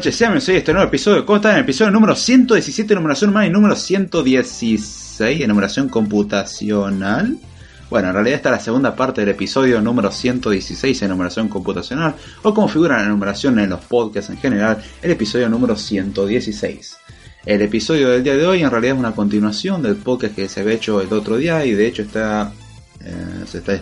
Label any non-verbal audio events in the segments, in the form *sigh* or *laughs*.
Noches, sean bienvenidos a este nuevo episodio. ¿Cómo están? En el episodio número 117, numeración humana y número 116, numeración computacional. Bueno, en realidad está la segunda parte del episodio número 116 en numeración computacional, o como figura la numeración en los podcasts en general, el episodio número 116. El episodio del día de hoy en realidad es una continuación del podcast que se había hecho el otro día y de hecho está, eh, se está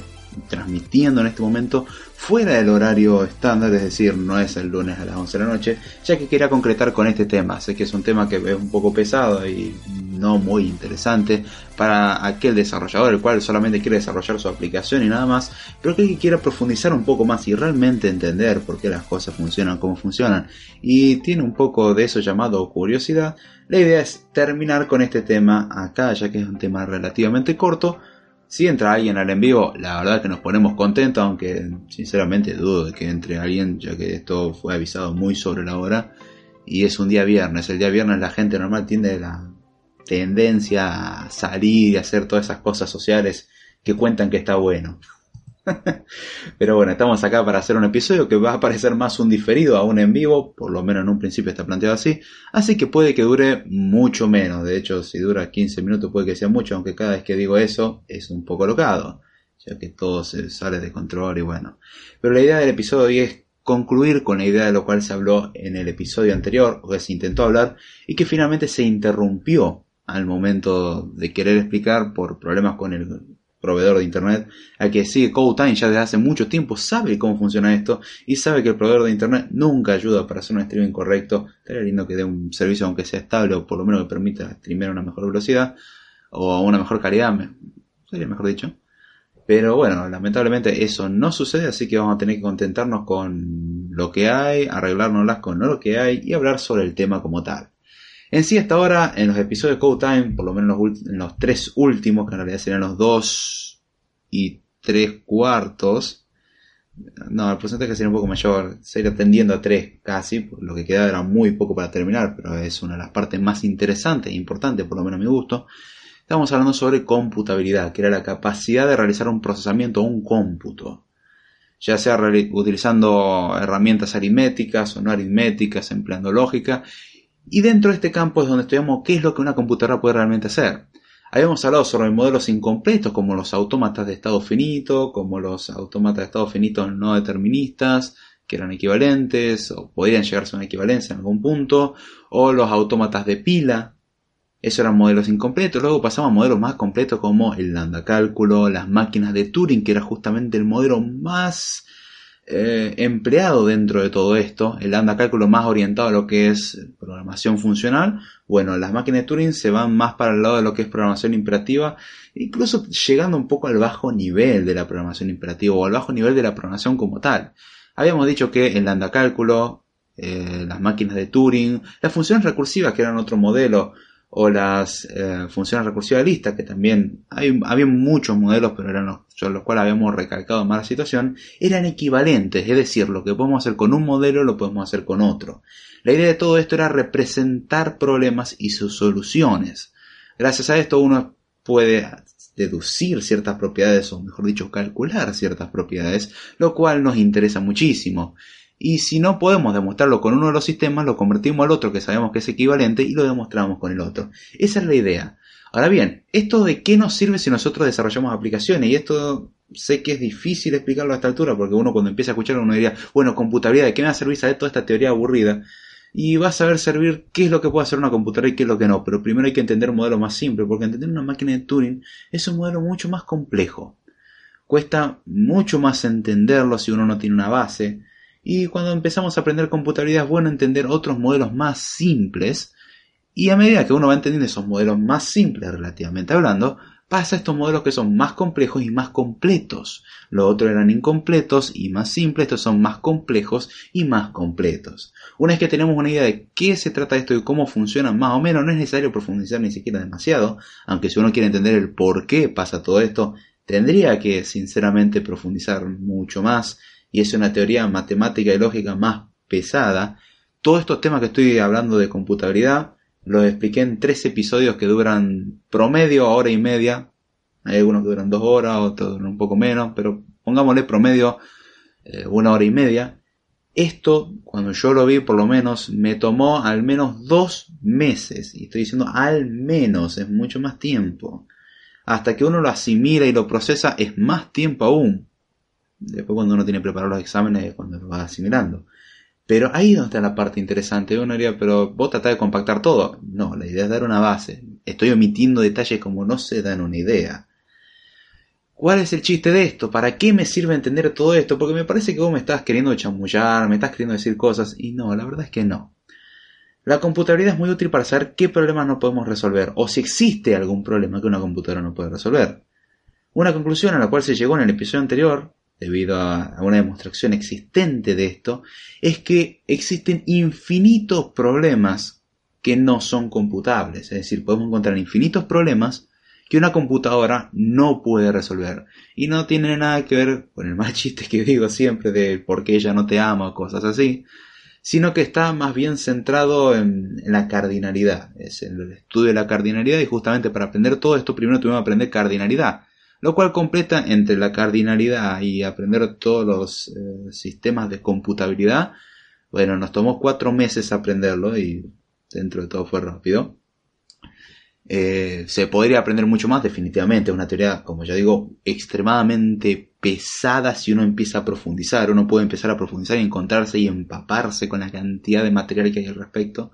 transmitiendo en este momento fuera del horario estándar, es decir, no es el lunes a las 11 de la noche, ya que quería concretar con este tema. Sé que es un tema que es un poco pesado y no muy interesante para aquel desarrollador, el cual solamente quiere desarrollar su aplicación y nada más, pero que quiera profundizar un poco más y realmente entender por qué las cosas funcionan como funcionan y tiene un poco de eso llamado curiosidad. La idea es terminar con este tema acá, ya que es un tema relativamente corto si entra alguien al en vivo, la verdad que nos ponemos contentos, aunque sinceramente dudo de que entre alguien, ya que esto fue avisado muy sobre la hora. Y es un día viernes. El día viernes la gente normal tiene la tendencia a salir y hacer todas esas cosas sociales que cuentan que está bueno. *laughs* Pero bueno, estamos acá para hacer un episodio que va a parecer más un diferido a un en vivo, por lo menos en un principio está planteado así, así que puede que dure mucho menos, de hecho si dura 15 minutos puede que sea mucho, aunque cada vez que digo eso es un poco locado, ya que todo se sale de control y bueno. Pero la idea del episodio hoy es concluir con la idea de lo cual se habló en el episodio anterior, o que se intentó hablar, y que finalmente se interrumpió al momento de querer explicar por problemas con el proveedor de internet, al que sigue CodeTime ya desde hace mucho tiempo, sabe cómo funciona esto y sabe que el proveedor de internet nunca ayuda para hacer un streaming correcto. Estaría lindo que dé un servicio aunque sea estable o por lo menos que permita streamear a una mejor velocidad o a una mejor calidad, sería mejor dicho. Pero bueno, lamentablemente eso no sucede, así que vamos a tener que contentarnos con lo que hay, arreglárnoslas con lo que hay y hablar sobre el tema como tal. En sí, hasta ahora, en los episodios de Code Time, por lo menos en los tres últimos, que en realidad serían los dos y tres cuartos, no, el porcentaje sería un poco mayor, sería tendiendo a tres casi, lo que quedaba era muy poco para terminar, pero es una de las partes más interesantes e importantes, por lo menos a mi gusto. Estamos hablando sobre computabilidad, que era la capacidad de realizar un procesamiento o un cómputo, ya sea utilizando herramientas aritméticas o no aritméticas, empleando lógica, y dentro de este campo es donde estudiamos qué es lo que una computadora puede realmente hacer. Habíamos hablado sobre modelos incompletos como los autómatas de estado finito, como los autómatas de estado finito no deterministas, que eran equivalentes o podrían llegarse a una equivalencia en algún punto, o los autómatas de pila. Esos eran modelos incompletos. Luego pasamos a modelos más completos como el lambda cálculo, las máquinas de Turing, que era justamente el modelo más eh, empleado dentro de todo esto, el lambda cálculo más orientado a lo que es programación funcional, bueno, las máquinas de Turing se van más para el lado de lo que es programación imperativa, incluso llegando un poco al bajo nivel de la programación imperativa o al bajo nivel de la programación como tal. Habíamos dicho que el lambda cálculo, eh, las máquinas de Turing, las funciones recursivas que eran otro modelo, o las eh, funciones recursivas listas, que también había muchos modelos, pero eran los, los cuales habíamos recalcado más la situación, eran equivalentes, es decir, lo que podemos hacer con un modelo lo podemos hacer con otro. La idea de todo esto era representar problemas y sus soluciones. Gracias a esto uno puede deducir ciertas propiedades, o mejor dicho, calcular ciertas propiedades, lo cual nos interesa muchísimo. Y si no podemos demostrarlo con uno de los sistemas, lo convertimos al otro que sabemos que es equivalente y lo demostramos con el otro. Esa es la idea. Ahora bien, ¿esto de qué nos sirve si nosotros desarrollamos aplicaciones? Y esto sé que es difícil explicarlo a esta altura, porque uno cuando empieza a escucharlo uno diría, bueno, computabilidad, ¿de qué me va a servir saber toda esta teoría aburrida? Y va a saber servir qué es lo que puede hacer una computadora y qué es lo que no. Pero primero hay que entender un modelo más simple, porque entender una máquina de Turing es un modelo mucho más complejo. Cuesta mucho más entenderlo si uno no tiene una base y cuando empezamos a aprender computabilidad es bueno entender otros modelos más simples. Y a medida que uno va entendiendo esos modelos más simples relativamente hablando, pasa a estos modelos que son más complejos y más completos. Los otros eran incompletos y más simples, estos son más complejos y más completos. Una vez que tenemos una idea de qué se trata esto y cómo funciona más o menos, no es necesario profundizar ni siquiera demasiado, aunque si uno quiere entender el por qué pasa todo esto, tendría que sinceramente profundizar mucho más y es una teoría matemática y lógica más pesada. Todos estos temas que estoy hablando de computabilidad los expliqué en tres episodios que duran promedio hora y media. Hay algunos que duran dos horas, otros duran un poco menos, pero pongámosle promedio eh, una hora y media. Esto, cuando yo lo vi, por lo menos, me tomó al menos dos meses. Y estoy diciendo al menos, es mucho más tiempo. Hasta que uno lo asimila y lo procesa, es más tiempo aún. Después cuando uno tiene preparados los exámenes es cuando lo va asimilando. Pero ahí es donde está la parte interesante. Uno diría, pero vos tratás de compactar todo. No, la idea es dar una base. Estoy omitiendo detalles como no se dan una idea. ¿Cuál es el chiste de esto? ¿Para qué me sirve entender todo esto? Porque me parece que vos me estás queriendo chamullar, me estás queriendo decir cosas, y no, la verdad es que no. La computabilidad es muy útil para saber qué problemas no podemos resolver, o si existe algún problema que una computadora no puede resolver. Una conclusión a la cual se llegó en el episodio anterior, debido a una demostración existente de esto, es que existen infinitos problemas que no son computables. Es decir, podemos encontrar infinitos problemas que una computadora no puede resolver. Y no tiene nada que ver con el mal chiste que digo siempre de por qué ella no te ama o cosas así, sino que está más bien centrado en, la cardinalidad, es en el estudio de la cardinalidad y justamente para aprender todo esto primero tuvimos que aprender cardinalidad, lo cual completa entre la cardinalidad y aprender todos los eh, sistemas de computabilidad, bueno, nos tomó cuatro meses aprenderlo y dentro de todo fue rápido. Eh, se podría aprender mucho más, definitivamente. Es una teoría, como ya digo, extremadamente pesada si uno empieza a profundizar. Uno puede empezar a profundizar y encontrarse y empaparse con la cantidad de material que hay al respecto.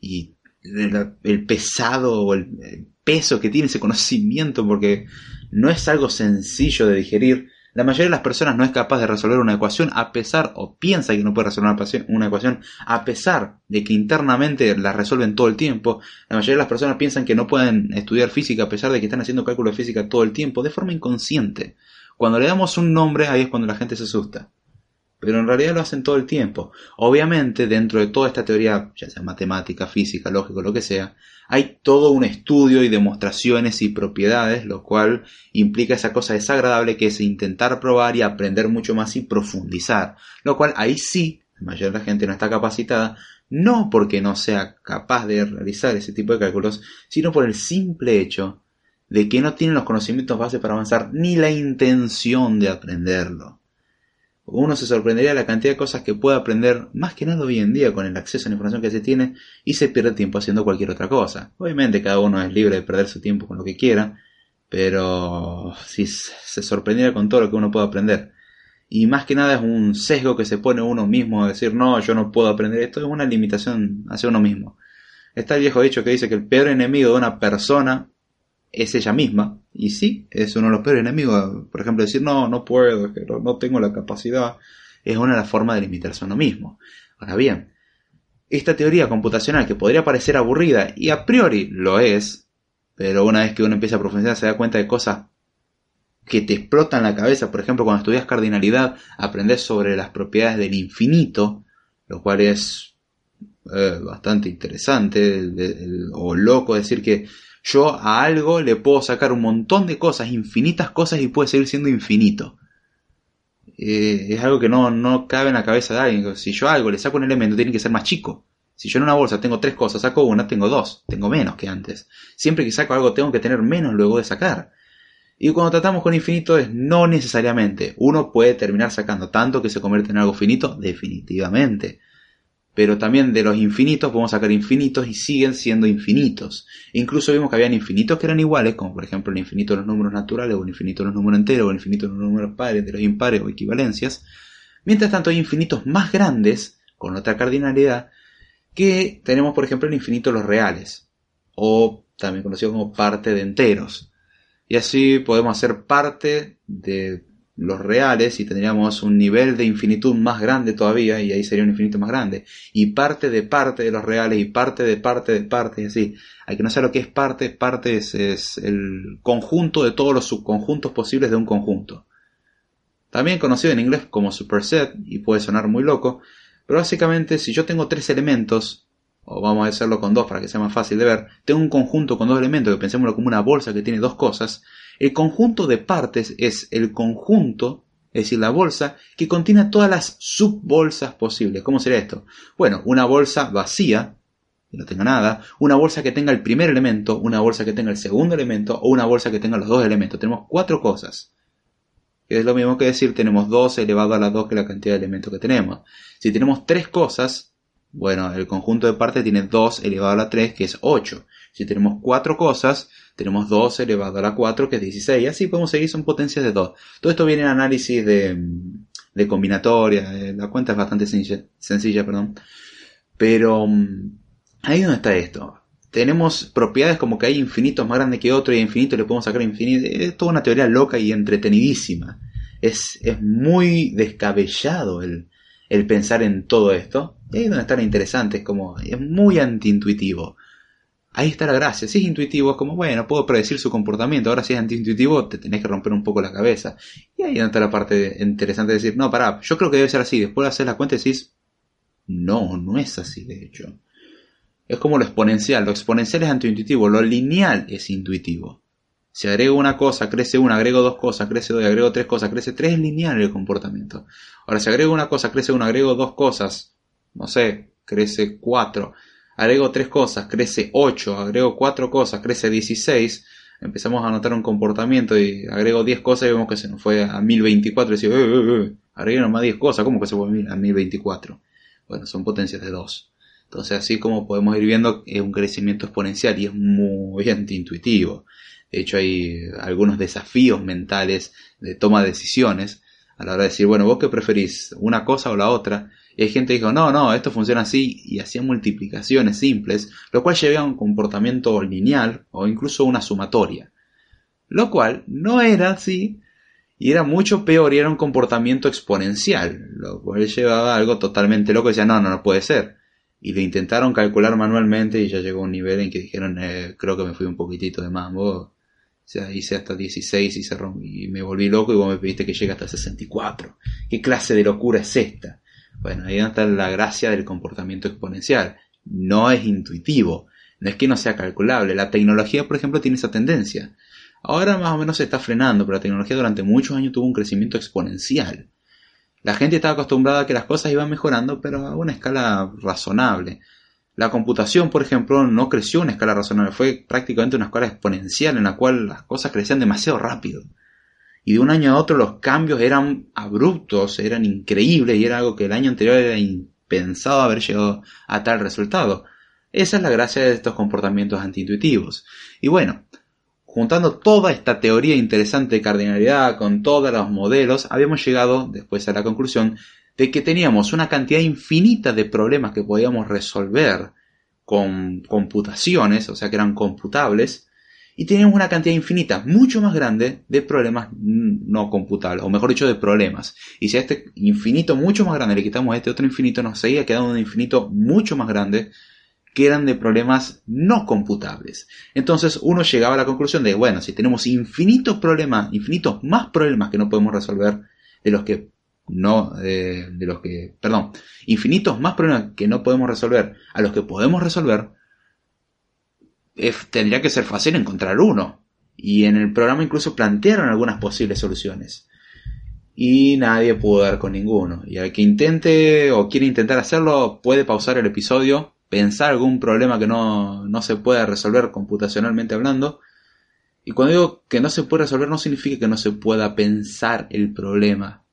Y el, pesado o el peso que tiene ese conocimiento, porque no es algo sencillo de digerir la mayoría de las personas no es capaz de resolver una ecuación a pesar, o piensa que no puede resolver una ecuación, a pesar de que internamente la resuelven todo el tiempo. La mayoría de las personas piensan que no pueden estudiar física a pesar de que están haciendo cálculo de física todo el tiempo, de forma inconsciente. Cuando le damos un nombre, ahí es cuando la gente se asusta. Pero en realidad lo hacen todo el tiempo. Obviamente, dentro de toda esta teoría, ya sea matemática, física, lógico, lo que sea, hay todo un estudio y demostraciones y propiedades, lo cual implica esa cosa desagradable que es intentar probar y aprender mucho más y profundizar, lo cual ahí sí, la mayoría de la gente no está capacitada, no porque no sea capaz de realizar ese tipo de cálculos, sino por el simple hecho de que no tienen los conocimientos base para avanzar ni la intención de aprenderlo uno se sorprendería de la cantidad de cosas que puede aprender más que nada hoy en día con el acceso a la información que se tiene y se pierde tiempo haciendo cualquier otra cosa. Obviamente cada uno es libre de perder su tiempo con lo que quiera, pero si se sorprendiera con todo lo que uno puede aprender. Y más que nada es un sesgo que se pone uno mismo a decir no, yo no puedo aprender esto, es una limitación hacia uno mismo. Está el viejo dicho que dice que el peor enemigo de una persona es ella misma. Y sí, es uno de los peores enemigos. Por ejemplo, decir, no, no puedo, no tengo la capacidad, es una de las formas de limitarse a uno mismo. Ahora bien, esta teoría computacional que podría parecer aburrida, y a priori lo es, pero una vez que uno empieza a profundizar se da cuenta de cosas que te explotan la cabeza. Por ejemplo, cuando estudias cardinalidad, aprendes sobre las propiedades del infinito, lo cual es eh, bastante interesante o loco decir que yo a algo le puedo sacar un montón de cosas, infinitas cosas y puede seguir siendo infinito. Eh, es algo que no, no cabe en la cabeza de alguien. Si yo a algo le saco un elemento, tiene que ser más chico. Si yo en una bolsa tengo tres cosas, saco una, tengo dos, tengo menos que antes. Siempre que saco algo tengo que tener menos luego de sacar. Y cuando tratamos con infinito es no necesariamente. Uno puede terminar sacando tanto que se convierte en algo finito, definitivamente pero también de los infinitos podemos sacar infinitos y siguen siendo infinitos. Incluso vimos que habían infinitos que eran iguales, como por ejemplo el infinito de los números naturales, o el infinito de los números enteros, o el infinito de los números pares, de los impares o equivalencias. Mientras tanto hay infinitos más grandes, con otra cardinalidad, que tenemos por ejemplo el infinito de los reales, o también conocido como parte de enteros. Y así podemos hacer parte de los reales y tendríamos un nivel de infinitud más grande todavía y ahí sería un infinito más grande. Y parte de parte de los reales y parte de parte de parte y así. Hay que no saber lo que es parte parte es, es, el conjunto de todos los subconjuntos posibles de un conjunto. También conocido en inglés como superset y puede sonar muy loco pero básicamente si yo tengo tres elementos o vamos a hacerlo con dos para que sea más fácil de ver tengo un conjunto con dos elementos que pensémoslo como una bolsa que tiene dos cosas el conjunto de partes es el conjunto, es decir, la bolsa, que contiene todas las subbolsas posibles. ¿Cómo sería esto? Bueno, una bolsa vacía, que no tenga nada, una bolsa que tenga el primer elemento, una bolsa que tenga el segundo elemento o una bolsa que tenga los dos elementos. Tenemos cuatro cosas. es lo mismo que decir tenemos 2 elevado a la 2 que la cantidad de elementos que tenemos. Si tenemos tres cosas, bueno, el conjunto de partes tiene 2 elevado a la 3, que es 8. Si tenemos cuatro cosas, tenemos 2 elevado a la 4, que es 16. Y así podemos seguir, son potencias de 2. Todo esto viene en análisis de, de combinatoria. Eh, la cuenta es bastante sencilla, sencilla perdón. Pero mm, ahí donde está esto. Tenemos propiedades como que hay infinitos más grandes que otro y a infinito le podemos sacar infinito. Es toda una teoría loca y entretenidísima. Es, es muy descabellado el, el pensar en todo esto. Y ahí es donde está lo interesante, es como, es muy antiintuitivo. Ahí está la gracia. Si es intuitivo, es como, bueno, puedo predecir su comportamiento. Ahora si es antiintuitivo, te tenés que romper un poco la cabeza. Y ahí está la parte interesante de decir, no, pará, yo creo que debe ser así. Después hacer la cuenta decís, no, no es así, de hecho. Es como lo exponencial. Lo exponencial es antiintuitivo. Lo lineal es intuitivo. Si agrego una cosa, crece una, agrego dos cosas, crece dos, agrego tres cosas, crece tres, es lineal el comportamiento. Ahora, si agrego una cosa, crece una, agrego dos cosas, no sé, crece cuatro. Agrego tres cosas, crece ocho. Agrego cuatro cosas, crece dieciséis. Empezamos a notar un comportamiento y agrego diez cosas y vemos que se nos fue a 1024. Y decimos, eh, eh, eh, más diez cosas, ¿cómo que se fue a 1024? Bueno, son potencias de dos. Entonces, así como podemos ir viendo, es un crecimiento exponencial y es muy antiintuitivo. De hecho, hay algunos desafíos mentales de toma de decisiones a la hora de decir, bueno, vos qué preferís, una cosa o la otra. Y hay gente que dijo, no, no, esto funciona así y hacía multiplicaciones simples, lo cual llevaba a un comportamiento lineal o incluso una sumatoria. Lo cual no era así y era mucho peor y era un comportamiento exponencial, lo cual llevaba algo totalmente loco y decía, no, no, no puede ser. Y lo intentaron calcular manualmente y ya llegó a un nivel en que dijeron, eh, creo que me fui un poquitito de más, o sea, hice hasta 16 y, se y me volví loco y vos me pediste que llegue hasta 64. ¿Qué clase de locura es esta? Bueno, ahí está la gracia del comportamiento exponencial. No es intuitivo, no es que no sea calculable. La tecnología, por ejemplo, tiene esa tendencia. Ahora más o menos se está frenando, pero la tecnología durante muchos años tuvo un crecimiento exponencial. La gente estaba acostumbrada a que las cosas iban mejorando, pero a una escala razonable. La computación, por ejemplo, no creció a una escala razonable, fue prácticamente una escala exponencial en la cual las cosas crecían demasiado rápido. Y de un año a otro los cambios eran abruptos, eran increíbles y era algo que el año anterior era impensado haber llegado a tal resultado. Esa es la gracia de estos comportamientos antiintuitivos. Y bueno, juntando toda esta teoría interesante de cardinalidad con todos los modelos, habíamos llegado después a la conclusión de que teníamos una cantidad infinita de problemas que podíamos resolver con computaciones, o sea que eran computables, y teníamos una cantidad infinita, mucho más grande, de problemas no computables, o mejor dicho, de problemas. Y si a este infinito mucho más grande le quitamos este otro infinito, nos seguía quedando un infinito mucho más grande que eran de problemas no computables. Entonces uno llegaba a la conclusión de, bueno, si tenemos infinitos problemas, infinitos más problemas que no podemos resolver, de los que no de los que, perdón, infinitos más problemas que no podemos resolver a los que podemos resolver, tendría que ser fácil encontrar uno. Y en el programa incluso plantearon algunas posibles soluciones. Y nadie pudo dar con ninguno. Y al que intente o quiere intentar hacerlo, puede pausar el episodio, pensar algún problema que no, no se pueda resolver computacionalmente hablando. Y cuando digo que no se puede resolver, no significa que no se pueda pensar el problema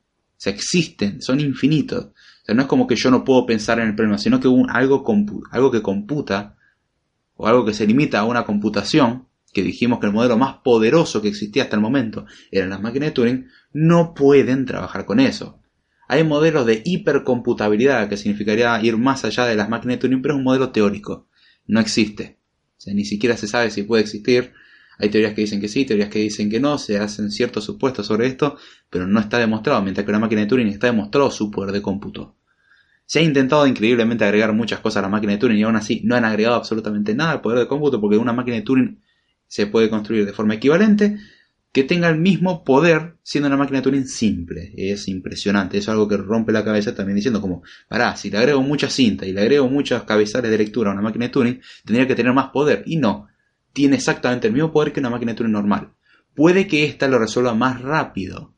existen, son infinitos. No es como que yo no puedo pensar en el problema, sino que algo, algo que computa, o algo que se limita a una computación, que dijimos que el modelo más poderoso que existía hasta el momento eran las máquinas de Turing, no pueden trabajar con eso. Hay modelos de hipercomputabilidad, que significaría ir más allá de las máquinas de Turing, pero es un modelo teórico. No existe. O sea, ni siquiera se sabe si puede existir. Hay teorías que dicen que sí, teorías que dicen que no, se hacen ciertos supuestos sobre esto, pero no está demostrado, mientras que la máquina de Turing está demostrado su poder de cómputo. Se ha intentado increíblemente agregar muchas cosas a la máquina de Turing y aún así no han agregado absolutamente nada al poder de cómputo porque una máquina de Turing se puede construir de forma equivalente que tenga el mismo poder siendo una máquina de Turing simple. Es impresionante, es algo que rompe la cabeza también diciendo como, pará, si le agrego mucha cinta y le agrego muchas cabezales de lectura a una máquina de Turing, tendría que tener más poder. Y no, tiene exactamente el mismo poder que una máquina de Turing normal. Puede que ésta lo resuelva más rápido,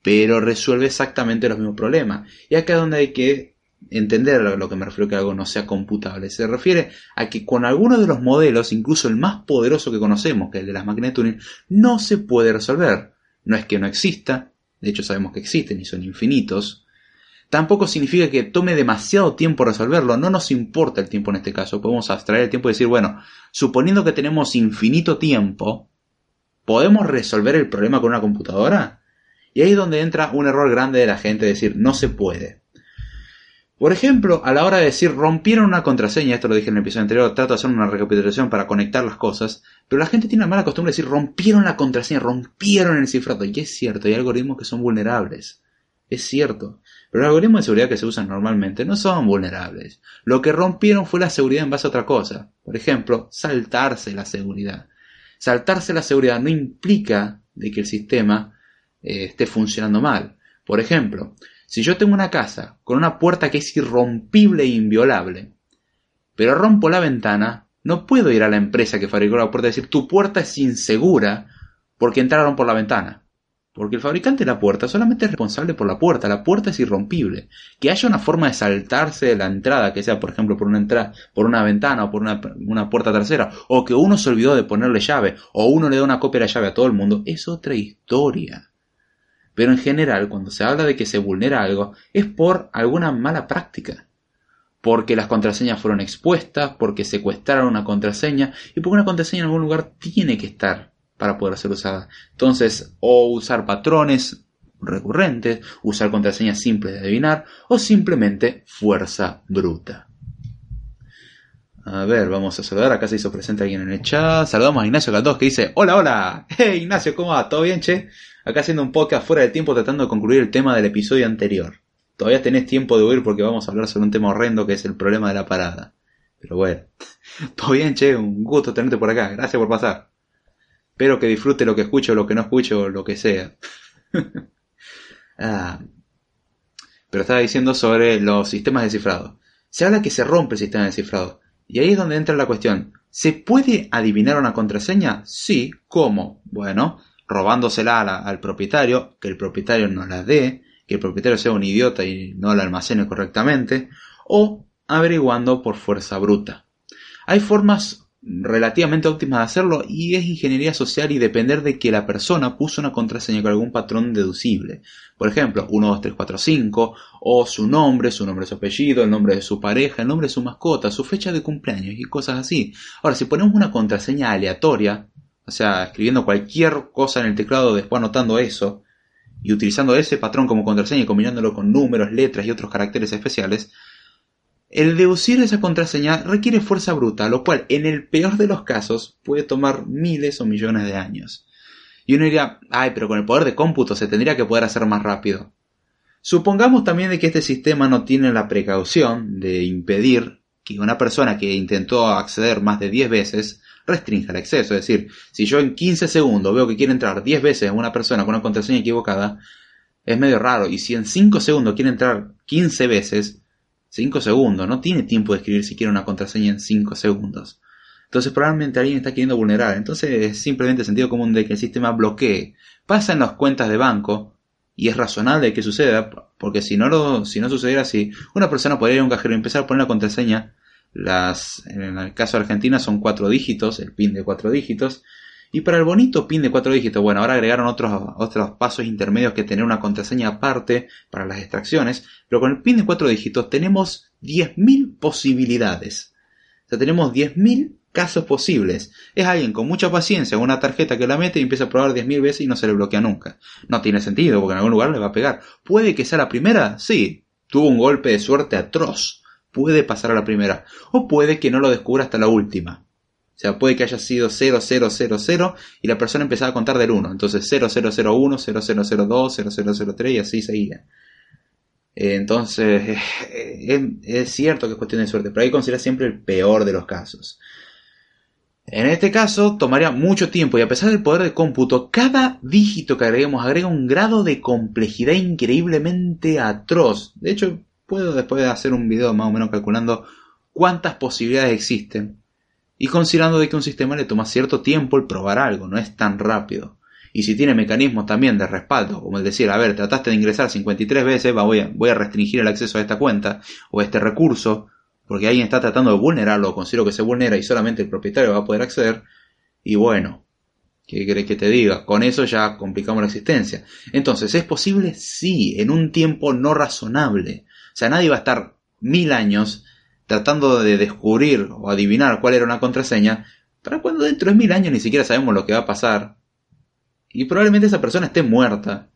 pero resuelve exactamente los mismos problemas. Y acá es donde hay que entender a lo que me refiero que algo no sea computable. Se refiere a que con algunos de los modelos, incluso el más poderoso que conocemos, que es el de las máquinas de no se puede resolver. No es que no exista, de hecho sabemos que existen y son infinitos, tampoco significa que tome demasiado tiempo resolverlo, no nos importa el tiempo en este caso, podemos abstraer el tiempo y decir, bueno, suponiendo que tenemos infinito tiempo, ¿podemos resolver el problema con una computadora? Y ahí es donde entra un error grande de la gente, decir, no se puede. Por ejemplo, a la hora de decir rompieron una contraseña, esto lo dije en el episodio anterior, trato de hacer una recapitulación para conectar las cosas, pero la gente tiene la mala costumbre de decir rompieron la contraseña, rompieron el cifrado, y es cierto, hay algoritmos que son vulnerables, es cierto, pero los algoritmos de seguridad que se usan normalmente no son vulnerables. Lo que rompieron fue la seguridad en base a otra cosa, por ejemplo, saltarse la seguridad. Saltarse la seguridad no implica de que el sistema eh, esté funcionando mal. Por ejemplo, si yo tengo una casa con una puerta que es irrompible e inviolable, pero rompo la ventana, no puedo ir a la empresa que fabricó la puerta y decir tu puerta es insegura porque entraron por la ventana. Porque el fabricante de la puerta solamente es responsable por la puerta, la puerta es irrompible. Que haya una forma de saltarse de la entrada, que sea por ejemplo por una ventana o por una, una puerta trasera, o que uno se olvidó de ponerle llave, o uno le da una copia de la llave a todo el mundo, es otra historia. Pero en general, cuando se habla de que se vulnera algo, es por alguna mala práctica. Porque las contraseñas fueron expuestas, porque secuestraron una contraseña, y porque una contraseña en algún lugar tiene que estar para poder ser usada. Entonces, o usar patrones recurrentes, usar contraseñas simples de adivinar, o simplemente fuerza bruta. A ver, vamos a saludar. Acá se hizo presente alguien en el chat. Saludamos a Ignacio Caldós que dice: Hola, hola. *laughs* Hey Ignacio, ¿cómo va? ¿Todo bien, che? Acá haciendo un podcast fuera de tiempo tratando de concluir el tema del episodio anterior. Todavía tenés tiempo de huir porque vamos a hablar sobre un tema horrendo que es el problema de la parada. Pero bueno. *laughs* Todo bien, che. Un gusto tenerte por acá. Gracias por pasar. Espero que disfrute lo que escucho, lo que no escucho, lo que sea. *laughs* ah. Pero estaba diciendo sobre los sistemas de cifrado. Se habla que se rompe el sistema de cifrado. Y ahí es donde entra la cuestión. ¿Se puede adivinar una contraseña? Sí. ¿Cómo? Bueno, robándosela al propietario, que el propietario no la dé, que el propietario sea un idiota y no la almacene correctamente, o averiguando por fuerza bruta. Hay formas relativamente óptimas de hacerlo y es ingeniería social y depender de que la persona puso una contraseña con algún patrón deducible. Por ejemplo, 1, 2, 3, 4, 5, o su nombre, su nombre, su apellido, el nombre de su pareja, el nombre de su mascota, su fecha de cumpleaños y cosas así. Ahora, si ponemos una contraseña aleatoria, o sea, escribiendo cualquier cosa en el teclado, después anotando eso, y utilizando ese patrón como contraseña y combinándolo con números, letras y otros caracteres especiales, el deducir esa contraseña requiere fuerza bruta, lo cual en el peor de los casos puede tomar miles o millones de años. Y uno diría, ay, pero con el poder de cómputo se tendría que poder hacer más rápido. Supongamos también de que este sistema no tiene la precaución de impedir que una persona que intentó acceder más de 10 veces restrinja el acceso. Es decir, si yo en 15 segundos veo que quiere entrar 10 veces una persona con una contraseña equivocada, es medio raro. Y si en 5 segundos quiere entrar 15 veces, 5 segundos, no tiene tiempo de escribir siquiera una contraseña en 5 segundos. Entonces probablemente alguien está queriendo vulnerar. Entonces es simplemente sentido común de que el sistema bloquee. Pasa en las cuentas de banco y es razonable que suceda porque si no, lo, si no sucediera así, una persona podría ir a un cajero y empezar a poner la contraseña. Las, en el caso de Argentina son cuatro dígitos, el PIN de cuatro dígitos, y para el bonito PIN de cuatro dígitos, bueno, ahora agregaron otros, otros pasos intermedios que tener una contraseña aparte para las extracciones, pero con el PIN de cuatro dígitos tenemos 10.000 posibilidades. O sea, tenemos 10.000 casos posibles. Es alguien con mucha paciencia, una tarjeta que la mete y empieza a probar 10.000 veces y no se le bloquea nunca. No tiene sentido, porque en algún lugar le va a pegar. ¿Puede que sea la primera? Sí. Tuvo un golpe de suerte atroz. Puede pasar a la primera. O puede que no lo descubra hasta la última. O sea, puede que haya sido 0000 y la persona empezaba a contar del 1. Entonces 0001, 0002, 0003 y así seguía. Entonces, es, cierto que es cuestión de suerte, pero hay que considerar siempre el peor de los casos. En este caso, tomaría mucho tiempo y a pesar del poder de cómputo, cada dígito que agreguemos agrega un grado de complejidad increíblemente atroz. De hecho, puedo después hacer un video más o menos calculando cuántas posibilidades existen y considerando de que un sistema le toma cierto tiempo el probar algo, no es tan rápido. Y si tiene mecanismos también de respaldo, como el decir, a ver, trataste de ingresar 53 veces, voy, a, voy a restringir el acceso a esta cuenta o a este recurso, porque alguien está tratando de vulnerarlo, considero que se vulnera y solamente el propietario va a poder acceder, y bueno, ¿Qué querés que te diga? Con eso ya complicamos la existencia. Entonces, ¿es posible? Sí, en un tiempo no razonable. O sea, nadie va a estar mil años tratando de descubrir o adivinar cuál era una contraseña, para cuando dentro de mil años ni siquiera sabemos lo que va a pasar. Y probablemente esa persona esté muerta.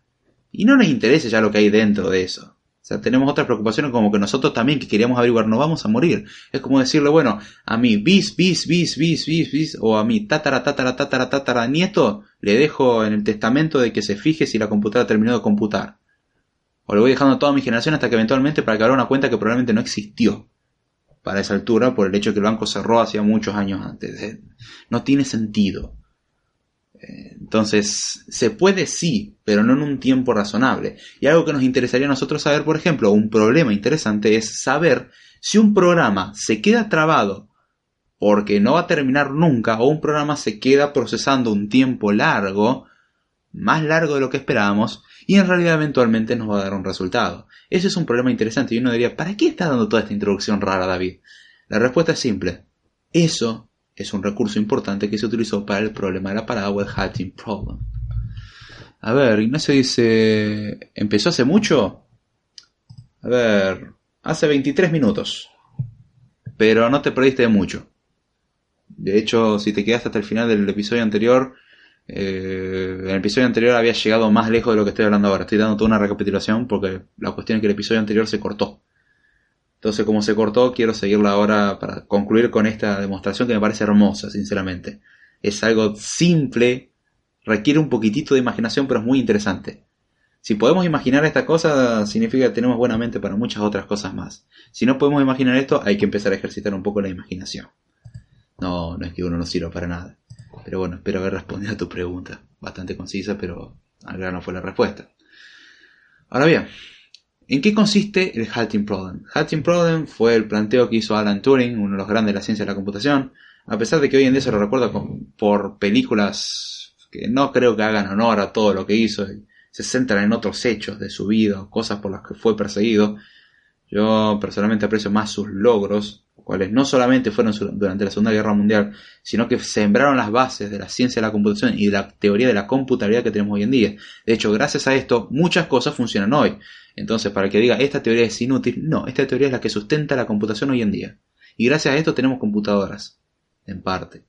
Y no nos interese ya lo que hay dentro de eso. O sea, tenemos otras preocupaciones como que nosotros también que queríamos averiguar, no vamos a morir. Es como decirle, bueno, a mi bis, bis, bis, bis, bis, bis, o a mi tatara, tatara, tatara, tatara nieto, le dejo en el testamento de que se fije si la computadora terminó de computar. O le voy dejando a toda mi generación hasta que eventualmente para que abra una cuenta que probablemente no existió para esa altura por el hecho de que el banco cerró hacía muchos años antes. Eh, no tiene sentido. Entonces, se puede sí, pero no en un tiempo razonable. Y algo que nos interesaría a nosotros saber, por ejemplo, un problema interesante es saber si un programa se queda trabado porque no va a terminar nunca o un programa se queda procesando un tiempo largo, más largo de lo que esperábamos, y en realidad eventualmente nos va a dar un resultado. Ese es un problema interesante y uno diría, ¿para qué está dando toda esta introducción rara, David? La respuesta es simple. Eso es un recurso importante que se utilizó para el problema de la parada o el hatching problem. A ver, Ignacio dice, ¿empezó hace mucho? A ver, hace 23 minutos. Pero no te perdiste de mucho. De hecho, si te quedaste hasta el final del episodio anterior, eh, en el episodio anterior había llegado más lejos de lo que estoy hablando ahora. Estoy dando toda una recapitulación porque la cuestión es que el episodio anterior se cortó. Entonces, como se cortó, quiero seguirla ahora para concluir con esta demostración que me parece hermosa, sinceramente. Es algo simple, requiere un poquitito de imaginación, pero es muy interesante. Si podemos imaginar esta cosa, significa que tenemos buena mente para muchas otras cosas más. Si no podemos imaginar esto, hay que empezar a ejercitar un poco la imaginación. No, no es que uno no sirva para nada. Pero bueno, espero haber respondido a tu pregunta. Bastante concisa, pero al grano fue la respuesta. Ahora bien, ¿En qué consiste el halting problem? Halting problem fue el planteo que hizo Alan Turing, uno de los grandes de la ciencia de la computación, a pesar de que hoy en día se lo recuerda por películas que no creo que hagan honor a todo lo que hizo, se centran en otros hechos de su vida, cosas por las que fue perseguido. Yo personalmente aprecio más sus logros, cuales no solamente fueron durante la Segunda Guerra Mundial, sino que sembraron las bases de la ciencia de la computación y de la teoría de la computabilidad que tenemos hoy en día. De hecho, gracias a esto, muchas cosas funcionan hoy. Entonces, para que diga, esta teoría es inútil, no, esta teoría es la que sustenta la computación hoy en día. Y gracias a esto tenemos computadoras, en parte.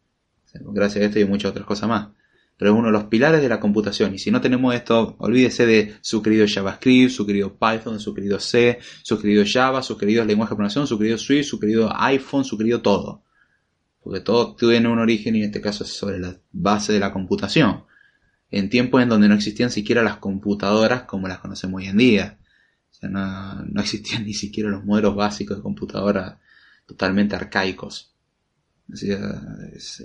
Gracias a esto y muchas otras cosas más pero es uno de los pilares de la computación. Y si no tenemos esto, olvídese de su querido JavaScript, su querido Python, su querido C, su querido Java, su querido lenguaje de programación, su querido Swift, su querido iPhone, su querido todo. Porque todo tiene un origen y en este caso es sobre la base de la computación. En tiempos en donde no existían siquiera las computadoras como las conocemos hoy en día. O sea, no, no existían *laughs* ni siquiera los modelos básicos de computadora totalmente arcaicos.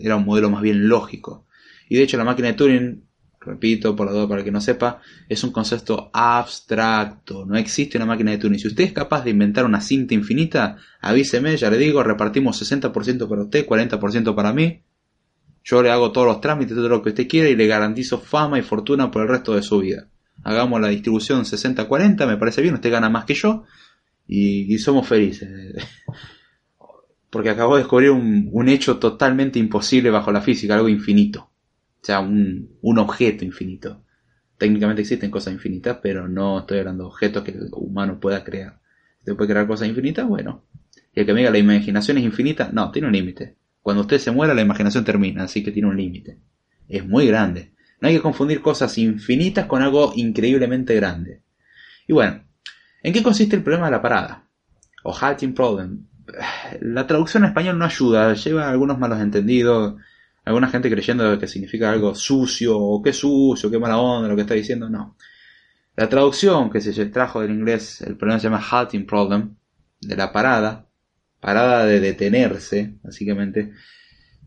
era un modelo más bien lógico. Y de hecho la máquina de Turing, repito por la duda para que no sepa, es un concepto abstracto. No existe una máquina de Turing. Si usted es capaz de inventar una cinta infinita, avíseme, ya le digo, repartimos 60% para usted, 40% para mí. Yo le hago todos los trámites, todo lo que usted quiera y le garantizo fama y fortuna por el resto de su vida. Hagamos la distribución 60-40, me parece bien, usted gana más que yo y, somos felices. *laughs* Porque acabo de descubrir un hecho totalmente imposible bajo la física, algo infinito. O sea, un, un objeto infinito. Técnicamente existen cosas infinitas, pero no estoy hablando de objetos que el humano pueda crear. ¿Se puede crear cosas infinitas? Bueno. Y el que me diga la imaginación es infinita, no, tiene un límite. Cuando usted se muera, la imaginación termina, así que tiene un límite. Es muy grande. No hay que confundir cosas infinitas con algo increíblemente grande. Y bueno, ¿en qué consiste el problema de la parada? O halting problem. La traducción en español no ayuda, lleva algunos malos entendidos alguna gente creyendo que significa algo sucio, o qué sucio, qué mala onda lo que está diciendo, no. La traducción que se trajo del inglés, el problema se llama halting problem, de la parada, parada de detenerse, básicamente,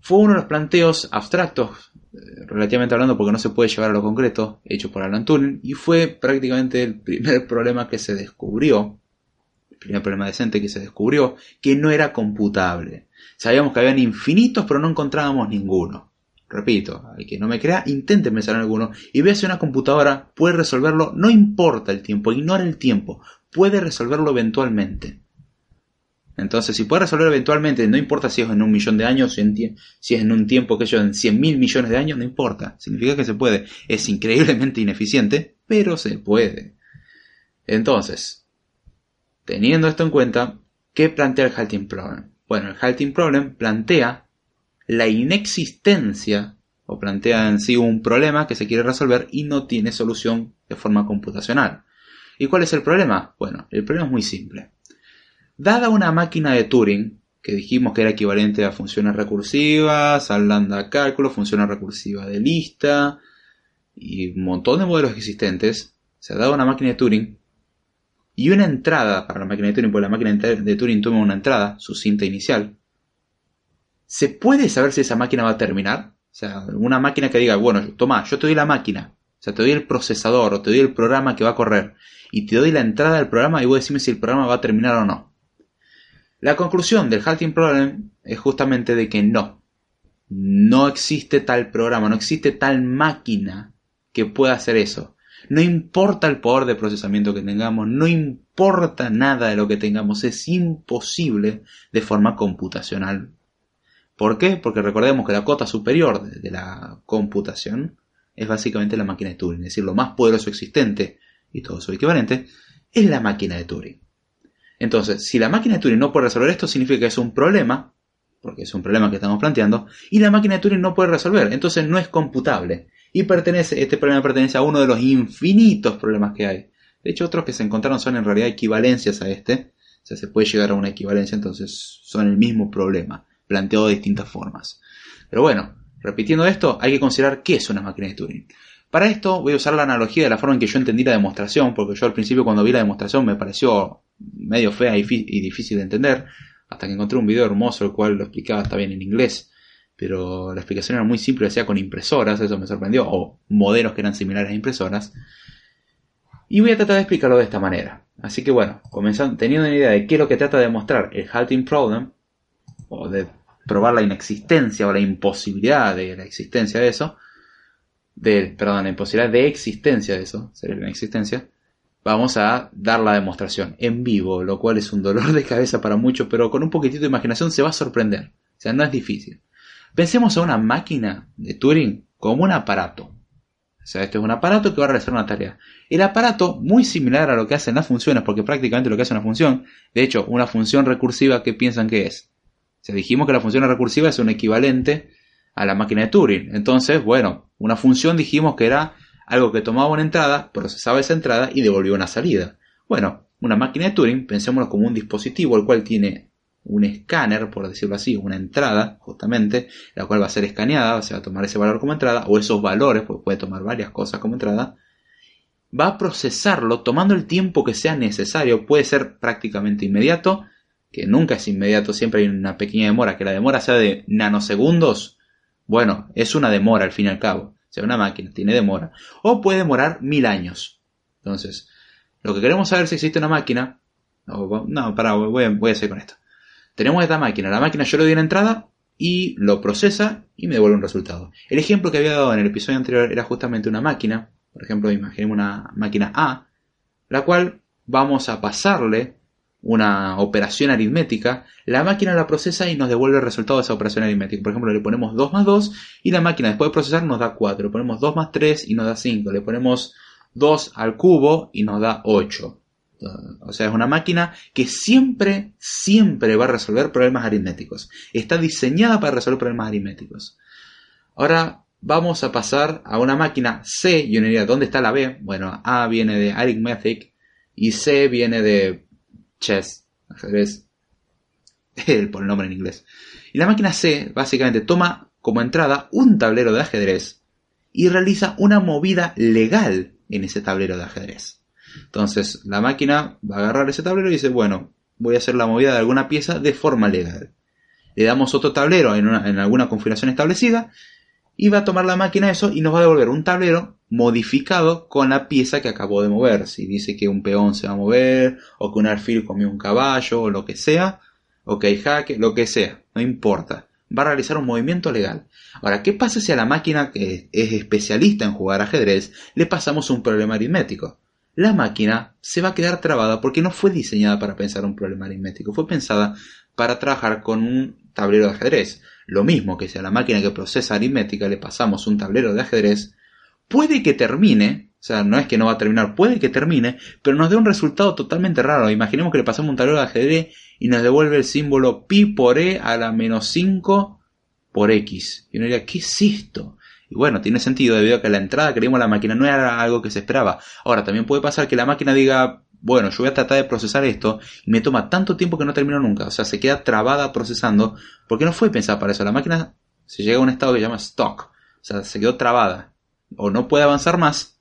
fue uno de los planteos abstractos, eh, relativamente hablando porque no se puede llevar a lo concreto, hecho por Alan Turing, y fue prácticamente el primer *laughs* problema que se descubrió, el primer problema decente que se descubrió, que no era computable. Sabíamos que habían infinitos, pero no encontrábamos ninguno. Repito, al que no me crea, intente pensar en alguno y vea si una computadora puede resolverlo, no importa el tiempo, ignora el tiempo, puede resolverlo eventualmente. Entonces, si puede resolver eventualmente, no importa si es en un millón de años, si es en un tiempo que yo en 100 mil millones de años, no importa. Significa que se puede. Es increíblemente ineficiente, pero se puede. Entonces, teniendo esto en cuenta, ¿qué plantea el halting problem? Bueno, el halting problem plantea la inexistencia o plantea en sí un problema que se quiere resolver y no tiene solución de forma computacional. ¿Y cuál es el problema? Bueno, el problema es muy simple. Dada una máquina de Turing, que dijimos que era equivalente a funciones recursivas, al lambda cálculo, funciones recursivas de lista y un montón de modelos existentes, se ha dado una máquina de Turing y una entrada para la máquina de Turing, porque la máquina de Turing toma una entrada, su cinta inicial, ¿se puede saber si esa máquina va a terminar? O sea, una máquina que diga, bueno, toma, yo te doy la máquina, o sea, te doy el procesador o te doy el programa que va a correr y te doy la entrada del programa y vos decime si el programa va a terminar o no. La conclusión del halting problem es justamente de que no. No existe tal programa, no existe tal máquina que pueda hacer eso. No importa el poder de procesamiento que tengamos, no importa nada de lo que tengamos, es imposible de forma computacional. ¿Por qué? Porque recordemos que la cota superior de la computación es básicamente la máquina de Turing, es decir, lo más poderoso existente y todo su equivalente es la máquina de Turing. Entonces, si la máquina de Turing no puede resolver esto, significa que es un problema, porque es un problema que estamos planteando, y la máquina de Turing no puede resolver, entonces no es computable. Y pertenece, este problema pertenece a uno de los infinitos problemas que hay. De hecho, otros que se encontraron son en realidad equivalencias a este. O sea, se puede llegar a una equivalencia, entonces son el mismo problema, planteado de distintas formas. Pero bueno, repitiendo esto, hay que considerar qué es una máquina de Turing. Para esto voy a usar la analogía de la forma en que yo entendí la demostración, porque yo al principio cuando vi la demostración me pareció medio fea y, difícil de entender, hasta que encontré un video hermoso el cual lo explicaba está bien en inglés, pero la explicación era muy simple, hacía con impresoras, eso me sorprendió, o modelos que eran similares a impresoras. Y voy a tratar de explicarlo de esta manera. Así que bueno, comenzando, teniendo una idea de qué es lo que trata de demostrar el halting problem, o de probar la inexistencia o la imposibilidad de la existencia de eso, de, perdón, la imposibilidad de existencia de eso, sería la inexistencia, vamos a dar la demostración en vivo, lo cual es un dolor de cabeza para muchos, pero con un poquitito de imaginación se va a sorprender. O sea, no es difícil. Pensemos a una máquina de Turing como un aparato. O sea, este es un aparato que va a realizar una tarea. El aparato, muy similar a lo que hacen las funciones, porque prácticamente lo que hace una función, de hecho, una función recursiva, ¿qué piensan que es? O sea, dijimos que la función recursiva es un equivalente a la máquina de Turing. Entonces, bueno, una función dijimos que era algo que tomaba una entrada, procesaba esa entrada y devolvía una salida. Bueno, una máquina de Turing, pensémoslo como un dispositivo el cual tiene un escáner, por decirlo así, una entrada, justamente, la cual va a ser escaneada, o sea, va a tomar ese valor como entrada, o esos valores, porque puede tomar varias cosas como entrada, va a procesarlo tomando el tiempo que sea necesario, puede ser prácticamente inmediato, que nunca es inmediato, siempre hay una pequeña demora, que la demora sea de nanosegundos, bueno, es una demora al fin y al cabo sea una máquina, tiene demora, o puede demorar mil años. Entonces, lo que queremos saber si existe una máquina, no, para, voy voy a hacer con esto. Tenemos esta máquina, la máquina yo le doy una entrada y lo procesa y me devuelve un resultado. El ejemplo que había dado en el episodio anterior era justamente una máquina, por ejemplo, imaginemos una máquina A, la cual vamos a pasarle una operación aritmética, la máquina la procesa y nos devuelve el resultado de esa operación aritmética. Por ejemplo, le ponemos 2 más 2 y la máquina después de procesar nos da 4. Le ponemos 2 más 3 y nos da 5. Le ponemos 2 al cubo y nos da 8. O sea, es una máquina que siempre, siempre va a resolver problemas aritméticos. Está diseñada para resolver problemas aritméticos. Ahora vamos a pasar a una máquina C y una idea, ¿dónde está la B? Bueno, A viene de arithmetic y C viene de chess, ajedrez, *laughs* por el nombre en inglés. Y la máquina C básicamente toma como entrada un tablero de ajedrez y realiza una movida legal en ese tablero de ajedrez. Entonces la máquina va a agarrar ese tablero y dice, bueno, voy a hacer la movida de alguna pieza de forma legal. Le damos otro tablero en, en alguna configuración establecida y va a tomar la máquina eso y nos va a devolver un tablero modificado con la pieza que acabó de mover. Si dice que un peón se va a mover, o que un alfil comió un caballo, o lo que sea, o que hay jaque, lo que sea, no importa. Va a realizar un movimiento legal. Ahora, ¿qué pasa si a la máquina que es especialista en jugar ajedrez le pasamos un problema aritmético? La máquina se va a quedar trabada porque no fue diseñada para pensar un problema aritmético, fue pensada para trabajar con un tablero de ajedrez. Lo mismo que si a la máquina que procesa aritmética le pasamos un tablero de ajedrez, puede que termine, o sea, no es que no va a terminar, puede que termine, pero nos dé un resultado totalmente raro. Imaginemos que le pasamos un tablero de ajedrez y nos devuelve el símbolo pi por e a la menos 5 por x. Y uno diría, ¿qué es esto? Y bueno, tiene sentido debido a que la entrada que la máquina no era algo que se esperaba. Ahora, también puede pasar que la máquina diga, bueno, yo voy a tratar de procesar esto y me toma tanto tiempo que no termino nunca. O sea, se queda trabada procesando porque no fue pensada para eso. La máquina se llega a un estado que se llama stock. O sea, se quedó trabada. O no puede avanzar más.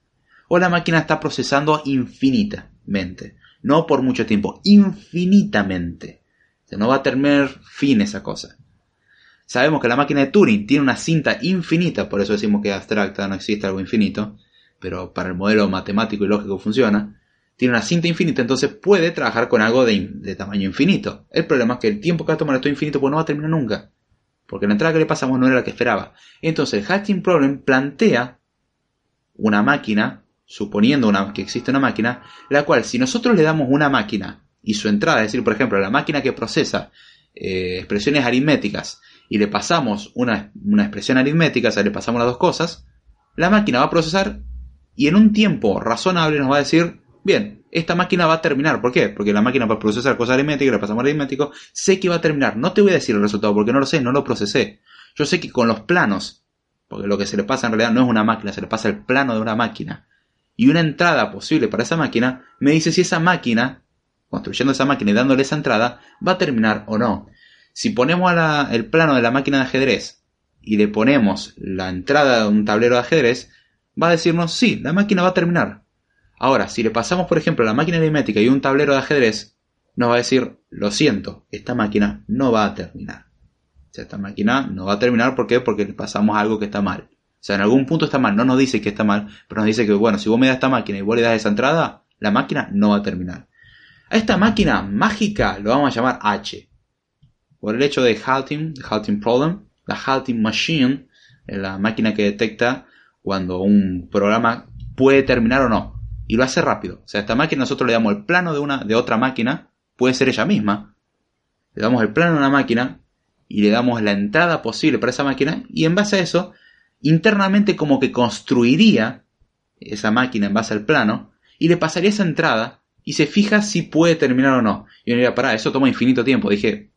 O la máquina está procesando infinitamente. No por mucho tiempo, infinitamente. O sea, no va a tener fin esa cosa. Sabemos que la máquina de Turing tiene una cinta infinita, por eso decimos que es abstracta, no existe algo infinito, pero para el modelo matemático y lógico funciona. Tiene una cinta infinita, entonces puede trabajar con algo de, tamaño infinito. El problema es que el tiempo que va a tomar esto infinito pues no va a terminar nunca. Porque la entrada que le pasamos no era la que esperaba. Entonces el hatching problem plantea una máquina, suponiendo que existe una máquina, la cual si nosotros le damos una máquina y su entrada, es decir, por ejemplo, la máquina que procesa eh, expresiones aritméticas y le pasamos una, expresión aritmética, o sea, le pasamos las dos cosas, la máquina va a procesar y en un tiempo razonable nos va a decir, bien, esta máquina va a terminar. ¿Por qué? Porque la máquina va a procesar cosas aritméticas, le pasamos aritmético, sé que va a terminar. No te voy a decir el resultado porque no lo sé, no lo procesé. Yo sé que con los planos, porque lo que se le pasa en realidad no es una máquina, se le pasa el plano de una máquina. Y una entrada posible para esa máquina me dice si esa máquina, construyendo esa máquina y dándole esa entrada, va a terminar o no. Si ponemos el plano de la máquina de ajedrez y le ponemos la entrada de un tablero de ajedrez, va a decirnos sí, la máquina va a terminar. Ahora, si le pasamos, por ejemplo, la máquina aritmética y un tablero de ajedrez, nos va a decir, lo siento, esta máquina no va a terminar. O sea, esta máquina no va a terminar, ¿por qué? Porque le pasamos algo que está mal. O sea, en algún punto está mal, no nos dice que está mal, pero nos dice que, bueno, si vos me das esta máquina y vos le das esa entrada, la máquina no va a terminar. A esta máquina mágica lo vamos a llamar H por el hecho de halting, halting problem, la halting machine, la máquina que detecta cuando un programa puede terminar o no. Y lo hace rápido. O sea, esta máquina nosotros le damos el plano de, una, de otra máquina, puede ser ella misma. Le damos el plano de una máquina y le damos la entrada posible para esa máquina y en base a eso, internamente como que construiría esa máquina en base al plano y le pasaría esa entrada y se fija si puede terminar o no. Y yo diría, pará, eso toma infinito tiempo. Dije,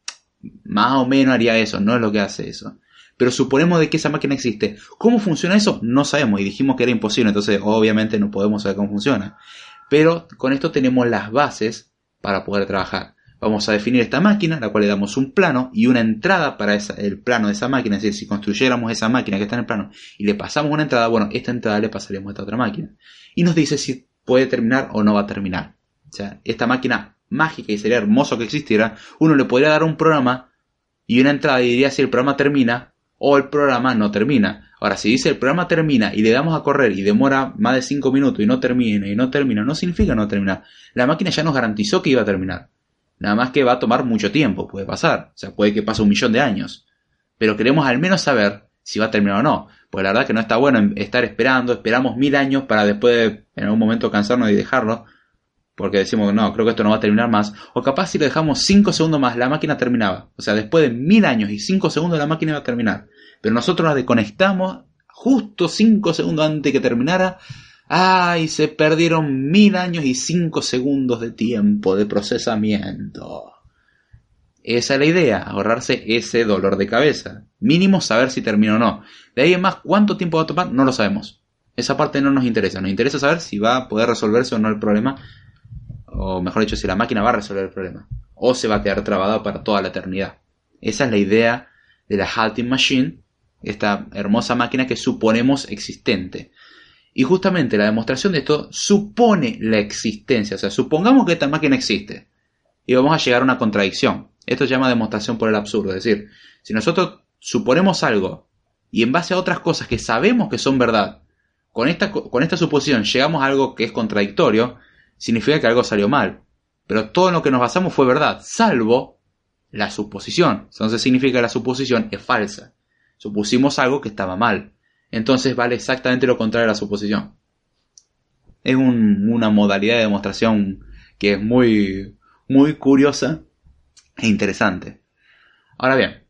más o menos haría eso, no es lo que hace eso. Pero suponemos de que esa máquina existe. ¿Cómo funciona eso? No sabemos y dijimos que era imposible, entonces obviamente no podemos saber cómo funciona. Pero con esto tenemos las bases para poder trabajar. Vamos a definir esta máquina, la cual le damos un plano y una entrada para el plano de esa máquina. Es decir, si construyéramos esa máquina que está en el plano y le pasamos una entrada, bueno, esta entrada le pasaríamos a esta otra máquina. Y nos dice si puede terminar o no va a terminar. O sea, esta máquina mágica y sería hermoso que existiera, uno le podría dar un programa y una entrada y diría si el programa termina o el programa no termina. Ahora, si dice el programa termina y le damos a correr y demora más de 5 minutos y no termina y no termina, no significa no terminar. La máquina ya nos garantizó que iba a terminar. Nada más que va a tomar mucho tiempo, puede pasar. O sea, puede que pase un millón de años. Pero queremos al menos saber si va a terminar o no. Pues la verdad que no está bueno estar esperando, esperamos mil años para después en algún momento cansarnos y dejarlo porque decimos, no, creo que esto no va a terminar más, o capaz si le dejamos 5 segundos más, la máquina terminaba. O sea, después de mil años y 5 segundos la máquina iba a terminar. Pero nosotros la desconectamos justo 5 segundos antes que terminara. ¡Ay! Se perdieron mil años y 5 segundos de tiempo de procesamiento. Esa es la idea, ahorrarse ese dolor de cabeza. Mínimo saber si termina o no. De ahí en más, ¿cuánto tiempo va a tomar? No lo sabemos. Esa parte no nos interesa. Nos interesa saber si va a poder resolverse o no el problema o mejor dicho, si la máquina va a resolver el problema, o se va a quedar trabada para toda la eternidad. Esa es la idea de la halting machine, esta hermosa máquina que suponemos existente. Y justamente la demostración de esto supone la existencia, o sea, supongamos que esta máquina existe y vamos a llegar a una contradicción. Esto se llama demostración por el absurdo, es decir, si nosotros suponemos algo y en base a otras cosas que sabemos que son verdad, con esta, con esta suposición llegamos a algo que es contradictorio, significa que algo salió mal. Pero todo lo que nos basamos fue verdad, salvo la suposición. Entonces significa que la suposición es falsa. Supusimos algo que estaba mal. Entonces vale exactamente lo contrario a la suposición. Es una modalidad de demostración que es muy, muy curiosa e interesante. Ahora bien,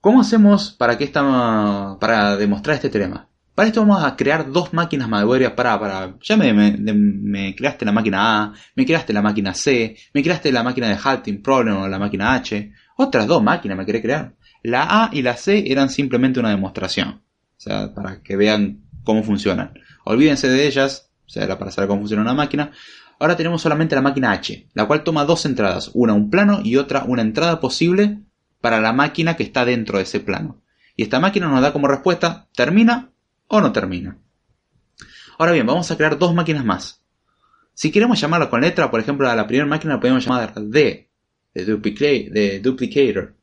¿cómo hacemos para que esta, para demostrar este teorema? Para esto vamos a crear dos máquinas madre para, para, ya me, me, creaste la máquina A, me creaste la máquina C, me creaste la máquina de Halting Problem o la máquina H, otras dos máquinas me querés crear. La A y la C eran simplemente una demostración, o sea, para que vean cómo funcionan. Olvídense de ellas, o sea, era para saber cómo funciona una máquina. Ahora tenemos solamente la máquina H, la cual toma dos entradas, una un plano y otra una entrada posible para la máquina que está dentro de ese plano. Y esta máquina nos da como respuesta termina o no termina. Ahora bien, vamos a crear dos máquinas más. Si queremos llamarla con letra, por ejemplo, a la primera máquina la podemos llamar D, de, duplicator,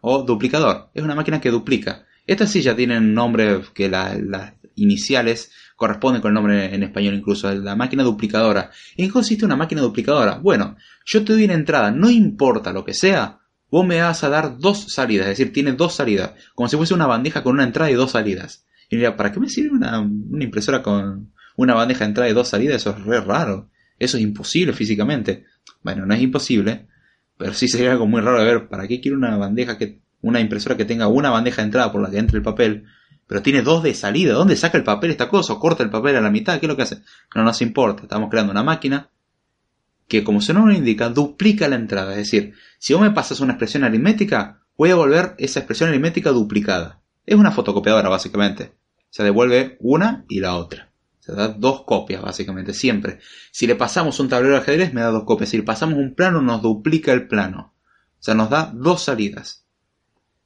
o duplicador. Es una máquina que duplica. Estas sí ya tienen nombre que las iniciales corresponden con el nombre en español incluso, la máquina duplicadora. ¿En qué consiste una máquina duplicadora? Bueno, yo te doy una entrada, no importa lo que sea, vos me vas a dar dos salidas, es decir, tiene dos salidas, como si fuese una bandeja con una entrada y dos salidas. Y mira, ¿para qué me sirve una, impresora con una bandeja de entrada y dos salidas? Eso es raro. Eso es imposible físicamente. Bueno, no es imposible, pero sí sería algo muy raro de ver. ¿Para qué quiero una bandeja que, una impresora que tenga una bandeja de entrada por la que entre el papel, pero tiene dos de salida? ¿Dónde saca el papel esta cosa? ¿O corta el papel a la mitad? ¿Qué es lo que hace? No nos importa. Estamos creando una máquina que, como su nombre indica, duplica la entrada. Es decir, si vos me pasas una expresión aritmética, voy a volver esa expresión aritmética duplicada. Es una fotocopiadora, básicamente. Se devuelve una y la otra. Se da dos copias, básicamente, siempre. Si le pasamos un tablero de ajedrez, me da dos copias. Si le pasamos un plano, nos duplica el plano. O sea, nos da dos salidas.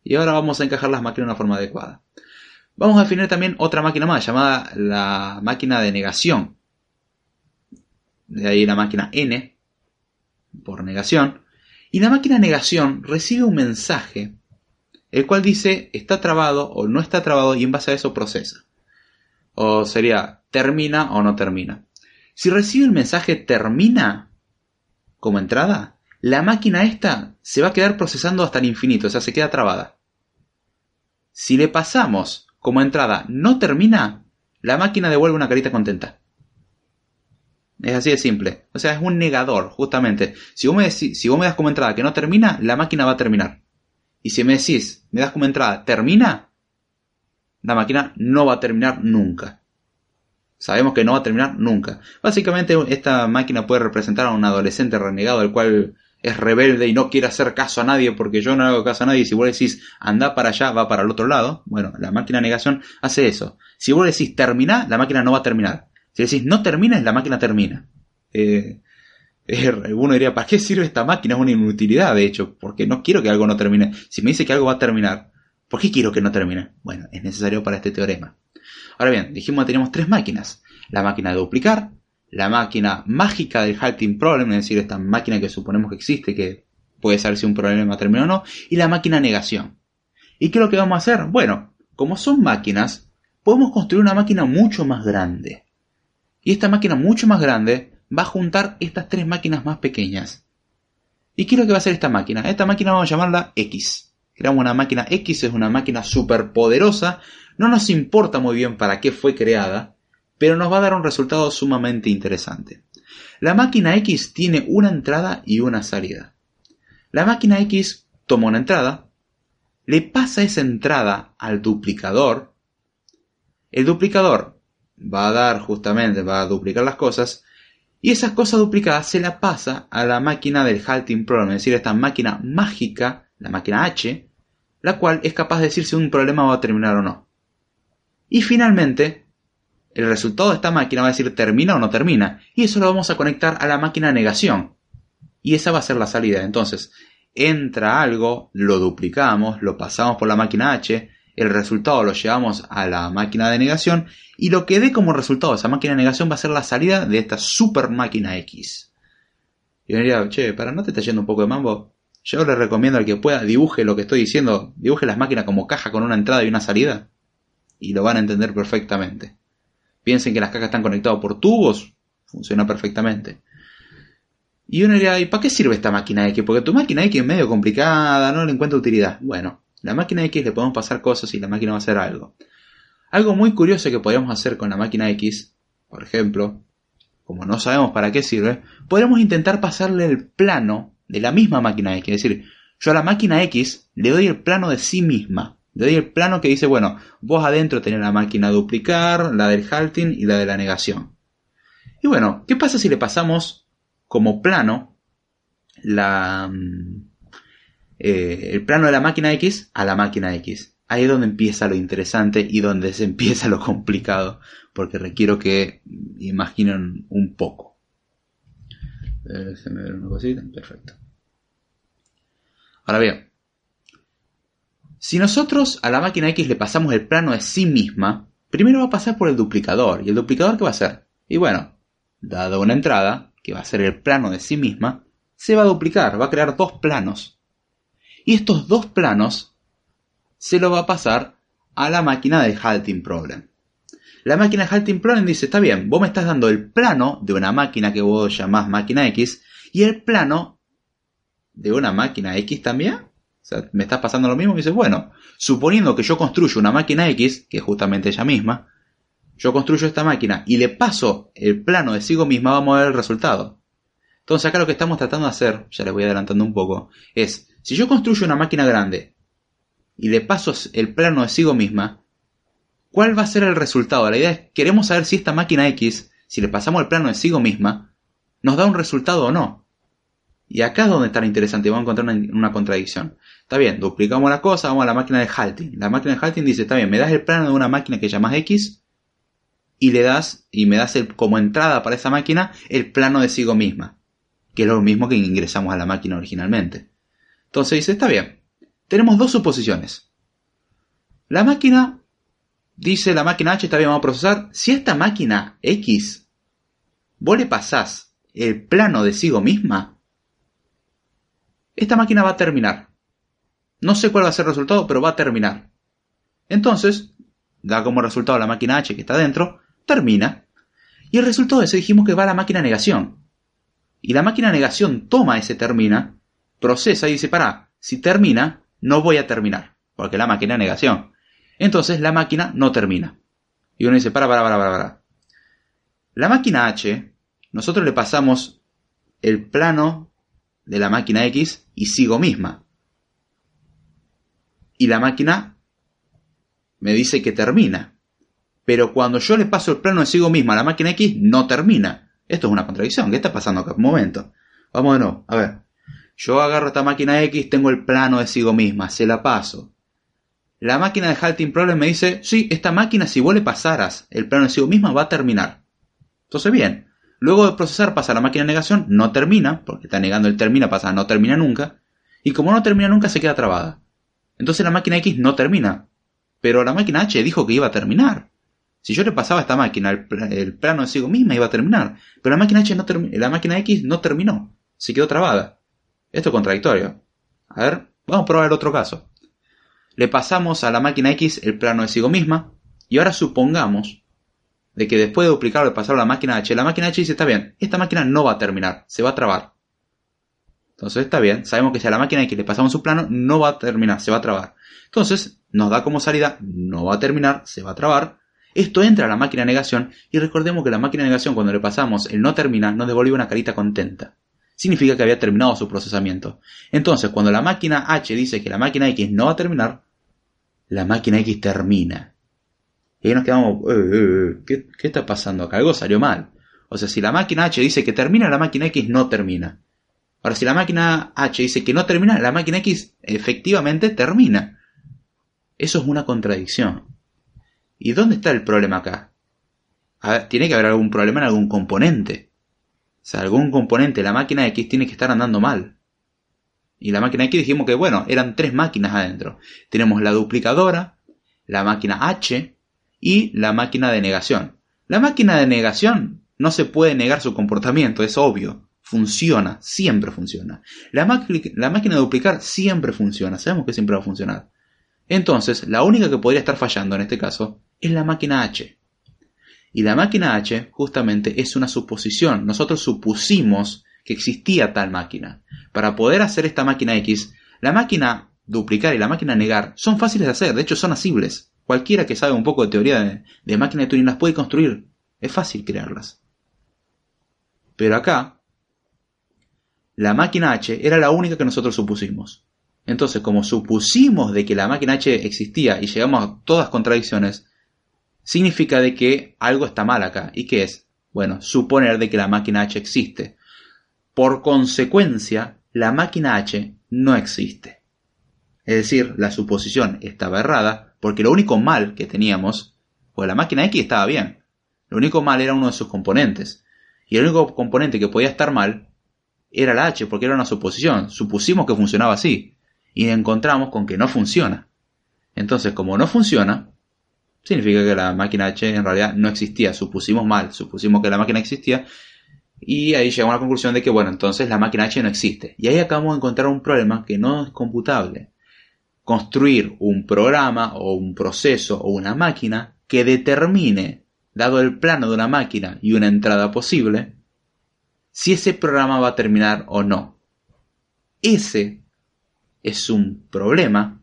Y ahora vamos a encajar las máquinas de una forma adecuada. Vamos a definir también otra máquina más, llamada la máquina de negación. De ahí la máquina n, por negación. Y la máquina de negación recibe un mensaje el cual dice está trabado o no está trabado y en base a eso procesa. O sería termina o no termina. Si recibe el mensaje termina como entrada, la máquina esta se va a quedar procesando hasta el infinito, o sea, se queda trabada. Si le pasamos como entrada no termina, la máquina devuelve una carita contenta. Es así de simple. O sea, es un negador, justamente. Si vos me, si vos me das como entrada que no termina, la máquina va a terminar. Y si me decís, me das como entrada, termina, la máquina no va a terminar nunca. Sabemos que no va a terminar nunca. Básicamente esta máquina puede representar a un adolescente renegado, el cual es rebelde y no quiere hacer caso a nadie porque yo no hago caso a nadie. Si vos decís anda para allá, va para el otro lado. Bueno, la máquina de negación hace eso. Si vos decís termina, la máquina no va a terminar. Si decís no termina, la máquina termina. Eh, uno diría, ¿para qué sirve esta máquina? Es una inutilidad, de hecho, porque no quiero que algo no termine. Si me dice que algo va a terminar, ¿por qué quiero que no termine? Bueno, es necesario para este teorema. Ahora bien, dijimos que tenemos tres máquinas. La máquina de duplicar, la máquina mágica del halting problem, es decir, esta máquina que suponemos que existe, que puede saber si un problema termina o no, y la máquina negación. ¿Y qué es lo que vamos a hacer? Bueno, como son máquinas, podemos construir una máquina mucho más grande. Y esta máquina mucho más grande va a juntar estas tres máquinas más pequeñas. ¿Y qué es lo que va a hacer esta máquina? Esta máquina vamos a llamarla X. Creamos una máquina X, es una máquina súper poderosa. No nos importa muy bien para qué fue creada, pero nos va a dar un resultado sumamente interesante. La máquina X tiene una entrada y una salida. La máquina X toma una entrada, le pasa esa entrada al duplicador. El duplicador va a dar justamente, va a duplicar las cosas y esas cosas duplicadas se la pasa a la máquina del halting problem, es decir, esta máquina mágica, la máquina H, la cual es capaz de decir si un problema va a terminar o no. Y finalmente, el resultado de esta máquina va a decir termina o no termina, y eso lo vamos a conectar a la máquina negación. Y esa va a ser la salida. Entonces, entra algo, lo duplicamos, lo pasamos por la máquina H, el resultado lo llevamos a la máquina de negación y lo que dé como resultado esa máquina de negación va a ser la salida de esta super máquina X. Y yo diría, che, para no te está yendo un poco de mambo, yo le recomiendo al que pueda dibuje lo que estoy diciendo, dibuje las máquinas como caja con una entrada y una salida y lo van a entender perfectamente. Piensen que las cajas están conectadas por tubos, funciona perfectamente. Y uno diría, ¿y para qué sirve esta máquina X? Porque tu máquina X es medio complicada, no le encuentro utilidad. Bueno, la máquina X le podemos pasar cosas y la máquina va a hacer algo. Algo muy curioso que podríamos hacer con la máquina X, por ejemplo, como no sabemos para qué sirve, podremos intentar pasarle el plano de la misma máquina X. Es decir, yo a la máquina X le doy el plano de sí misma. Le doy el plano que dice, bueno, vos adentro tenés la máquina duplicar, la del halting y la de la negación. Y bueno, ¿qué pasa si le pasamos como plano la, mm, eh, el plano de la máquina X a la máquina X? Ahí es donde empieza lo interesante y donde se *laughs* empieza lo complicado, porque requiero que imaginen un poco. Déjenme ver una cosita. Perfecto. Ahora bien, si nosotros a la máquina X le pasamos el plano de sí misma, primero va a pasar por el duplicador. ¿Y el duplicador qué va a hacer? Y bueno, dado una entrada, que va a ser el plano de sí misma, se va a duplicar, va a crear dos planos. Y estos dos planos se lo va a pasar a la máquina de halting problem. La máquina de halting problem dice, está bien, vos me estás dando el plano de una máquina que vos llamás máquina X y el plano de una máquina X también. O sea, me estás pasando lo mismo y dices, bueno, suponiendo que yo construyo una máquina X, que es justamente ella misma, yo construyo esta máquina y le paso el plano de sigo misma, vamos a ver el resultado. Entonces acá lo que estamos tratando de hacer, ya les voy adelantando un poco, es, si yo construyo una máquina grande y le paso el plano de sigo misma, ¿cuál va a ser el resultado? La idea es, queremos saber si esta máquina X, si le pasamos el plano de sigo misma, nos da un resultado o no. Y acá es donde está lo interesante, vamos a encontrar una, contradicción. Está bien, duplicamos la cosa, vamos a la máquina de halting. La máquina de halting dice, está bien, me das el plano de una máquina que llamas X y le das, y me das el, como entrada para esa máquina el plano de sigo misma, que es lo mismo que ingresamos a la máquina originalmente. Entonces dice, está bien, tenemos dos suposiciones. La máquina, dice la máquina H, está bien, vamos a procesar. Si esta máquina X, vos le pasás el plano de sigo misma, esta máquina va a terminar. No sé cuál va a ser el resultado, pero va a terminar. Entonces, da como resultado la máquina H que está dentro, termina. Y el resultado de eso dijimos que va a la máquina negación. Y la máquina negación toma ese termina, procesa y dice, para, si termina, no voy a terminar, porque la máquina es negación. Entonces la máquina no termina. Y uno dice, para, para, para, para. La máquina H, nosotros le pasamos el plano de la máquina X y sigo misma. Y la máquina me dice que termina. Pero cuando yo le paso el plano de sigo misma a la máquina X, no termina. Esto es una contradicción. ¿Qué está pasando acá? Un momento. Vamos de nuevo. A ver. Yo agarro esta máquina X, tengo el plano de sigo misma, se la paso. La máquina de Halting Problem me dice, sí, esta máquina si vos le pasaras el plano de sigo misma va a terminar. Entonces bien, luego de procesar pasa la máquina de negación, no termina, porque está negando el termina, pasa no termina nunca, y como no termina nunca se queda trabada. Entonces la máquina X no termina, pero la máquina H dijo que iba a terminar. Si yo le pasaba a esta máquina el, plano de sigo misma iba a terminar, pero la máquina H no la máquina X no terminó, se quedó trabada. Esto es contradictorio. A ver, vamos a probar el otro caso. Le pasamos a la máquina X el plano de sigo misma y ahora supongamos de que después de duplicarlo y pasarlo a la máquina H, la máquina H dice, está bien, esta máquina no va a terminar, se va a trabar. Entonces está bien, sabemos que si a la máquina X le pasamos su plano, no va a terminar, se va a trabar. Entonces nos da como salida, no va a terminar, se va a trabar. Esto entra a la máquina de negación y recordemos que la máquina de negación cuando le pasamos el no termina nos devuelve una carita contenta significa que había terminado su procesamiento. Entonces, cuando la máquina H dice que la máquina X no va a terminar, la máquina X termina. Y ahí nos quedamos, eh, eh, eh, ¿qué, ¿qué, está pasando acá? Algo salió mal. O sea, si la máquina H dice que termina, la máquina X no termina. Ahora, si la máquina H dice que no termina, la máquina X efectivamente termina. Eso es una contradicción. ¿Y dónde está el problema acá? tiene que haber algún problema en algún componente. Sea, algún componente de la máquina X tiene que estar andando mal. Y la máquina X dijimos que, bueno, eran tres máquinas adentro. Tenemos la duplicadora, la máquina H y la máquina de negación. La máquina de negación no se puede negar su comportamiento, es obvio. Funciona, siempre funciona. La, la máquina de duplicar siempre funciona, sabemos que siempre va a funcionar. Entonces, la única que podría estar fallando en este caso es la máquina H. Y la máquina H justamente es una suposición. Nosotros supusimos que existía tal máquina. Para poder hacer esta máquina X, la máquina duplicar y la máquina negar son fáciles de hacer, de hecho son asibles. Cualquiera que sabe un poco de teoría de, máquina de Turing las puede construir. Es fácil crearlas. Pero acá, la máquina H era la única que nosotros supusimos. Entonces, como supusimos de que la máquina H existía y llegamos a todas contradicciones, significa de que algo está mal acá. ¿Y qué es? Bueno, suponer de que la máquina H existe. Por consecuencia, la máquina H no existe. Es decir, la suposición estaba errada porque lo único mal que teníamos, pues la máquina X estaba bien. Lo único mal era uno de sus componentes. Y el único componente que podía estar mal era la H porque era una suposición. Supusimos que funcionaba así y encontramos con que no funciona. Entonces, como no funciona, significa que la máquina H en realidad no existía. Supusimos mal, supusimos que la máquina existía y ahí llegamos a la conclusión de que, bueno, entonces la máquina H no existe. Y ahí acabamos de encontrar un problema que no es computable. Construir un programa o un proceso o una máquina que determine, dado el plano de una máquina y una entrada posible, si ese programa va a terminar o no. Ese es un problema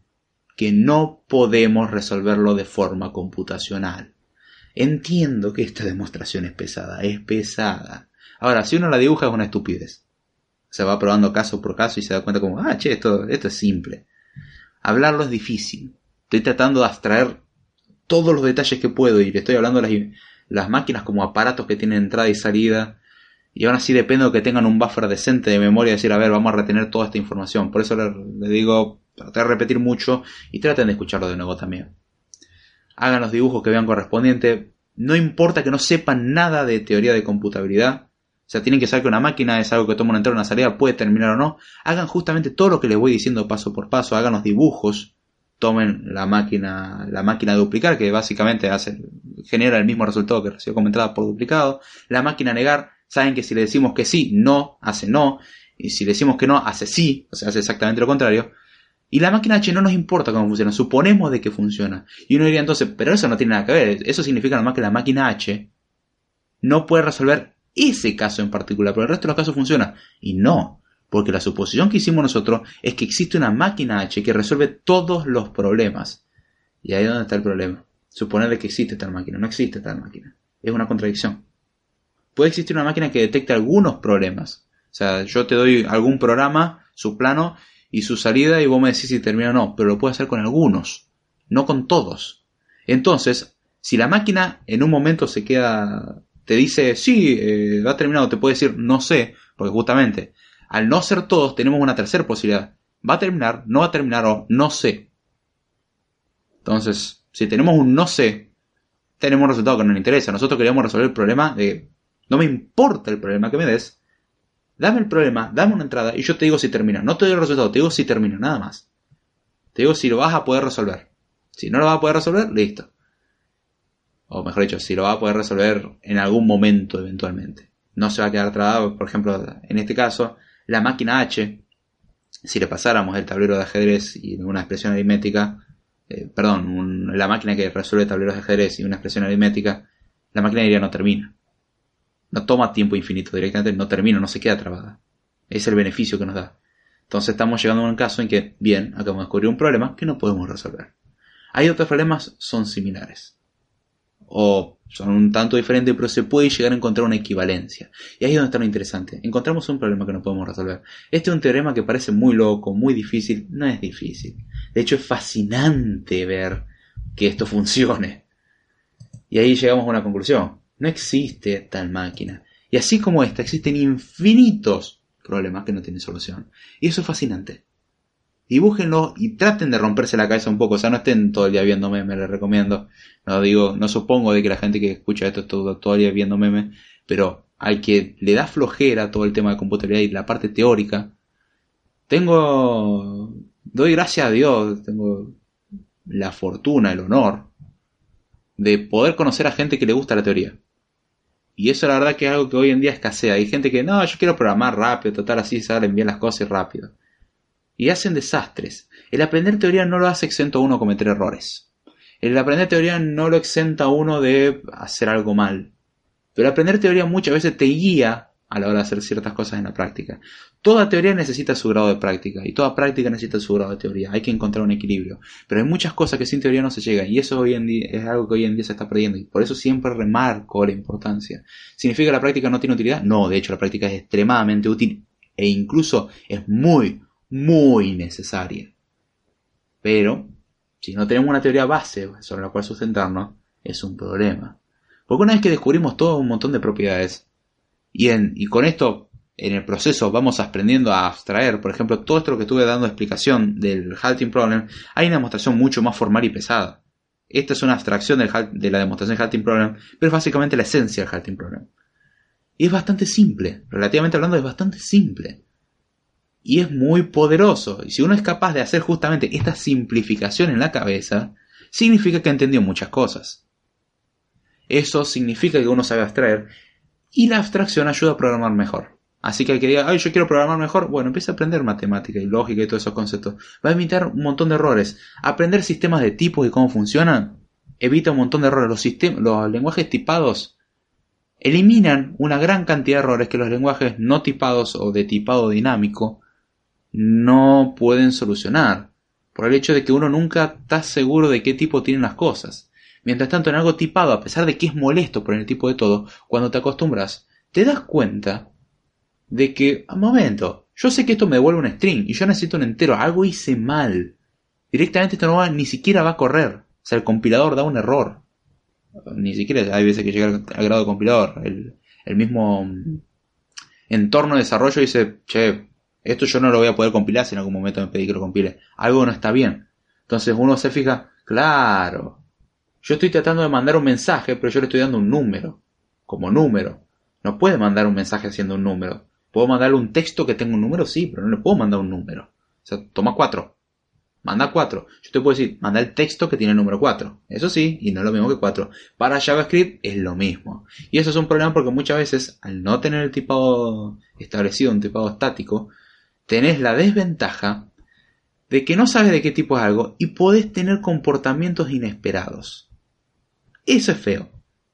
que no podemos resolverlo de forma computacional. Entiendo que esta demostración es pesada, es pesada. Ahora, si uno la dibuja es una estupidez. Se va probando caso por caso y se da cuenta como, ah, che, esto, es simple. Hablarlo es difícil. Estoy tratando de abstraer todos los detalles que puedo y le estoy hablando de las, las máquinas como aparatos que tienen entrada y salida, y aún así depende de que tengan un buffer decente de memoria, decir, a ver, vamos a retener toda esta información. Por eso le, digo, tratar de repetir mucho y traten de escucharlo de nuevo también. Hagan los dibujos que vean correspondiente. No importa que no sepan nada de teoría de computabilidad. O sea, tienen que saber que una máquina es algo que toma una entrada una salida, puede terminar o no. Hagan justamente todo lo que les voy diciendo paso por paso. Hagan los dibujos. Tomen la máquina, la máquina duplicar, que básicamente hace, genera el mismo resultado que recibió comentada por duplicado. La máquina negar, saben que si le decimos que sí, no, hace no, y si le decimos que no, hace sí, o sea, hace exactamente lo contrario. Y la máquina H no nos importa cómo funciona, suponemos de que funciona. Y uno diría entonces, pero eso no tiene nada que ver, eso significa nomás que la máquina H no puede resolver ese caso en particular, pero el resto de los casos funciona. Y no, porque la suposición que hicimos nosotros es que existe una máquina H que resuelve todos los problemas. Y ahí es donde está el problema. Suponer de que existe tal máquina, no existe tal máquina. Es una contradicción puede existir una máquina que detecte algunos problemas. O sea, yo te doy algún programa, su plano y su salida y vos me decís si termina o no, pero lo puede hacer con algunos, no con todos. Entonces, si la máquina en un momento se queda, te dice, sí, eh, va terminado, te puede decir, no sé, porque justamente, al no ser todos, tenemos una tercera posibilidad. Va a terminar, no va a terminar o no sé. Entonces, si tenemos un no sé, tenemos un resultado que no nos interesa. Nosotros queríamos resolver el problema de no me importa el problema que me des. Dame el problema, dame una entrada y yo te digo si termina. No te doy el resultado, te digo si termina, nada más. Te digo si lo vas a poder resolver. Si no lo vas a poder resolver, listo. O mejor dicho, si lo vas a poder resolver en algún momento eventualmente. No se va a quedar trabado, por ejemplo, en este caso, la máquina H, si le pasáramos el tablero de ajedrez y una expresión aritmética, eh, perdón, la máquina que resuelve tableros de ajedrez y una expresión aritmética, la máquina diría no termina no toma tiempo infinito directamente, no termina, no se queda trabada. Es el beneficio que nos da. Entonces estamos llegando a un caso en que, bien, acabamos de descubrir un problema que no podemos resolver. Hay otros problemas, son similares. O son un tanto diferentes, pero se puede llegar a encontrar una equivalencia. Y ahí es donde está lo interesante. Encontramos un problema que no podemos resolver. Este es un teorema que parece muy loco, muy difícil. No es difícil. De hecho, es fascinante ver que esto *laughs* funcione. Y ahí llegamos a una conclusión. No existe tal máquina. Y así como esta, existen infinitos problemas que no tienen solución. Y eso es fascinante. Dibújenlo y traten de romperse la cabeza un poco. O sea, no estén todo el día viendo memes, les recomiendo. No digo, no supongo de que la gente que escucha esto esté todo el día viendo memes, pero hay que le da flojera todo el tema de computabilidad y la parte teórica. Tengo, doy gracias a Dios, tengo la fortuna, el honor de poder conocer a gente que le gusta la teoría. Y eso la verdad que es algo que hoy en día escasea. Hay gente que, no, yo quiero programar rápido, total así salen bien las cosas rápido. Y hacen desastres. El aprender teoría no lo hace exento a uno a cometer errores. El aprender teoría no lo exenta a uno de hacer algo mal. Pero aprender teoría muchas veces te guía a la hora de hacer ciertas cosas en la práctica. Toda teoría necesita su grado de práctica y toda práctica necesita su grado de teoría. Hay que encontrar un equilibrio. Pero hay muchas cosas que sin teoría no se llegan y eso hoy en día es algo que hoy en día se está perdiendo y por eso siempre remarco la importancia. ¿Significa que la práctica no tiene utilidad? No, de hecho la práctica es extremadamente útil e incluso es muy, muy necesaria. Pero si no tenemos una teoría base sobre la cual sustentarnos, es un problema. Porque una vez que descubrimos todo un montón de propiedades, y, con esto en el proceso vamos aprendiendo a abstraer, por ejemplo, todo esto que estuve dando explicación del halting problem, hay una demostración mucho más formal y pesada. Esta es una abstracción de la demostración del halting problem, pero es básicamente la esencia del halting problem. Y es bastante simple, relativamente hablando es bastante simple. Y es muy poderoso. Y si uno es capaz de hacer justamente esta simplificación en la cabeza, significa que entendió muchas cosas. Eso significa que uno sabe abstraer y la abstracción ayuda a programar mejor. Así que el que diga, ay, yo quiero programar mejor, bueno, empieza a aprender matemática y lógica y todos esos conceptos. Va a evitar un montón de errores. Aprender sistemas de tipos y cómo funcionan evita un montón de errores. Los, los lenguajes tipados eliminan una gran cantidad de errores que los lenguajes no tipados o de tipado dinámico no pueden solucionar por el hecho de que uno nunca está seguro de qué tipo tienen las cosas. Mientras tanto, en algo tipado, a pesar de que es molesto por el tipo de todo, cuando te acostumbras, te das cuenta de que, a momento, yo sé que esto me devuelve un string y yo necesito un entero, algo hice mal. Directamente esto no va, ni siquiera va a correr. O sea, el compilador da un error. Ni siquiera hay veces que llega al grado de compilador. El, el mismo entorno de desarrollo dice, che, esto yo no lo voy a poder compilar si en algún momento me pedí que lo compile. Algo no está bien. Entonces uno se fija, claro, yo estoy tratando de mandar un mensaje, pero yo le estoy dando un número, como número. No puede mandar un mensaje haciendo un número. ¿Puedo mandarle un texto que tenga un número? Sí, pero no le puedo mandar un número. O sea, toma cuatro. Manda cuatro. Yo te puedo decir, manda el texto que tiene el número 4. Eso sí, y no es lo mismo que 4. Para JavaScript es lo mismo. Y eso es un problema porque muchas veces, al no tener el tipado establecido, un tipado estático, tenés la desventaja de que no sabes de qué tipo es algo y podés tener comportamientos inesperados. Eso es feo.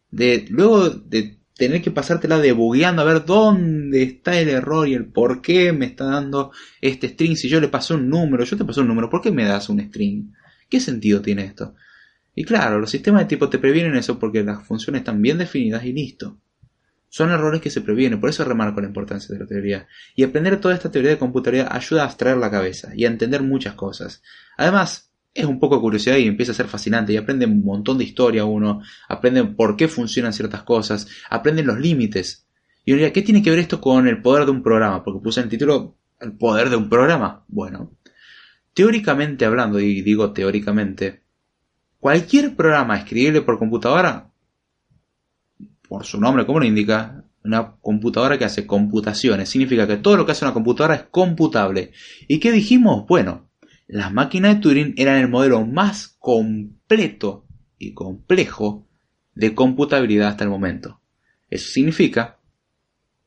De, luego de tener que pasártela debugueando a ver dónde está el error y el por qué me está dando este string. Si yo le paso un número, yo te paso un número, ¿por qué me das un string? ¿Qué sentido tiene esto? Y claro, los sistemas de tipo te previenen eso porque las funciones están bien definidas y listo. Son errores que se previenen, por eso remarco la importancia de la teoría. Y aprender toda esta teoría de computabilidad ayuda a abstraer la cabeza y a entender muchas cosas. Además, es un poco de curiosidad y empieza a ser fascinante y aprende un montón de historia uno, aprende por qué funcionan ciertas cosas, aprende los límites. Y uno diría, ¿qué tiene que ver esto con el poder de un programa? Porque puse en el título el poder de un programa. Bueno, teóricamente hablando, y digo teóricamente, cualquier programa escribible por computadora por su nombre como lo indica, una computadora que hace computaciones. Significa que todo lo que hace una computadora es computable. ¿Y qué dijimos? Bueno, las máquinas de Turing eran el modelo más completo y complejo de computabilidad hasta el momento. Eso significa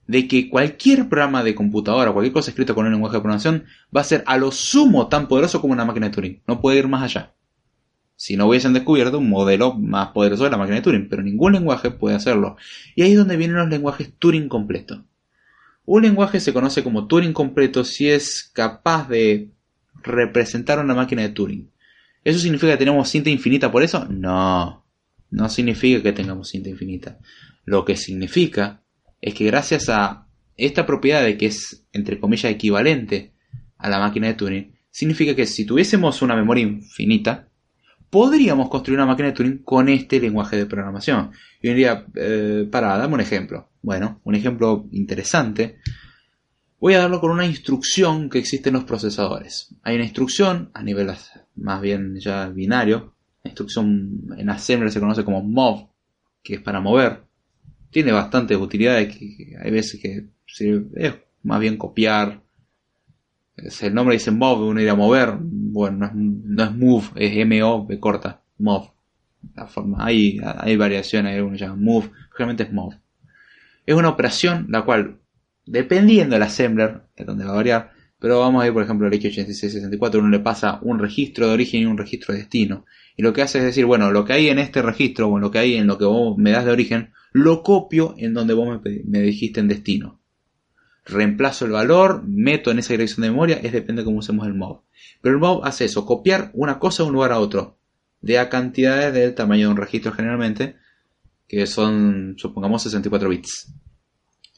de que cualquier programa de computadora, cualquier cosa escrita con un lenguaje de programación, va a ser a lo sumo tan poderoso como una máquina de Turing. No puede ir más allá si no hubiesen descubierto un modelo más poderoso de la máquina de Turing, pero ningún lenguaje puede hacerlo. Y ahí es donde vienen los lenguajes Turing completo. Un lenguaje se conoce como Turing completo si es capaz de representar una máquina de Turing. ¿Eso significa que tenemos cinta infinita por eso? No, no significa que tengamos cinta infinita. Lo que significa es que gracias a esta propiedad de que es, entre comillas, equivalente a la máquina de Turing, significa que si tuviésemos una memoria infinita, podríamos construir una máquina de Turing con este lenguaje de programación. Y diría, eh, para, dame un ejemplo. Bueno, un ejemplo interesante. Voy a darlo con una instrucción que existe en los procesadores. Hay una instrucción a nivel más bien ya binario. La instrucción en assembler se conoce como mov, que es para mover. Tiene bastantes utilidades. Que hay veces que es más bien copiar, el nombre dice move, uno a mover, bueno, no es, move, es M-O, corta, move. La forma, hay, variaciones, hay algunos llaman move, realmente es move. Es una operación la cual, dependiendo del assembler, es donde va a variar, pero vamos a ir, por ejemplo, al X8664, uno le pasa un registro de origen y un registro de destino. Y lo que hace es decir, bueno, lo que hay en este registro, o lo que hay en lo que vos me das de origen, lo copio en donde vos me, me dijiste en destino. reemplazo el valor, meto en esa dirección de memoria, es depende de cómo usemos el mob. Pero el mob hace eso, copiar una cosa de un lugar a otro, de a cantidades del tamaño de un registro generalmente, que son, supongamos, 64 bits.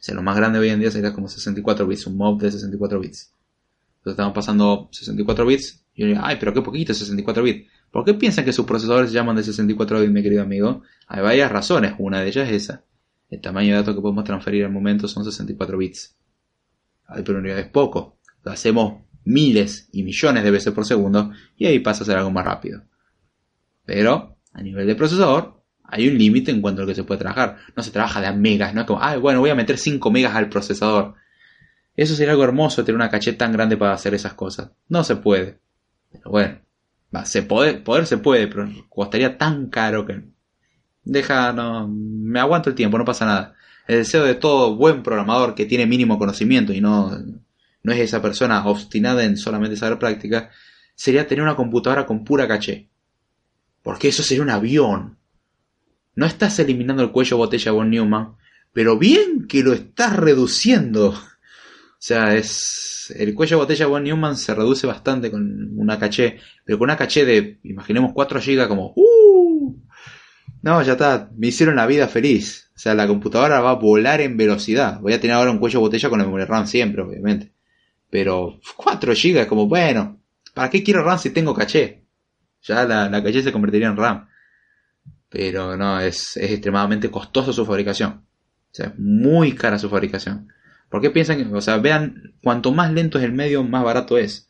Sea, lo más grande hoy en día sería como 64 bits, un mob de 64 bits. Entonces estamos pasando 64 bits, y uno dice, ay, pero qué poquito 64 bits. ¿Por qué piensan que sus procesadores se llaman de 64 bits, mi querido amigo? Hay varias razones, una de ellas es esa. El tamaño de datos que podemos transferir al momento son 64 bits. Ay, pero en realidad es poco. Lo hacemos miles y millones de veces por segundo y ahí pasa a ser algo más rápido. Pero, a nivel de procesador, hay un límite en cuanto a lo que se puede trabajar. No se trabaja de megas, no es como, ay, bueno, voy a meter 5 megas al procesador. Eso sería algo hermoso, tener una caché tan grande para hacer esas cosas. No se puede. Pero bueno, se puede, poder se puede, pero costaría tan caro que deja, no, me aguanto el tiempo, no pasa nada. El deseo de todo buen programador que tiene mínimo conocimiento y no, no es esa persona obstinada en solamente saber práctica, sería tener una computadora con pura caché. Porque eso sería un avión. No estás eliminando el cuello botella von Neumann, pero bien que lo estás reduciendo. *laughs* O sea, es el cuello botella von Neumann se reduce bastante con una caché, pero con una caché de, imaginemos 4 GB como, ¡uh! No, ya está, me hicieron la vida feliz. O sea, la computadora va a volar en velocidad. Voy a tener ahora un cuello botella con el memory RAM siempre, obviamente. Pero 4 GB como, bueno, ¿para qué quiero RAM si tengo caché? Ya la, la caché se convertiría en RAM. Pero no, es, es extremadamente costoso su fabricación. O sea, es muy cara su fabricación. ¿Por qué piensan que, o sea, vean, cuanto más lento es el medio, más barato es?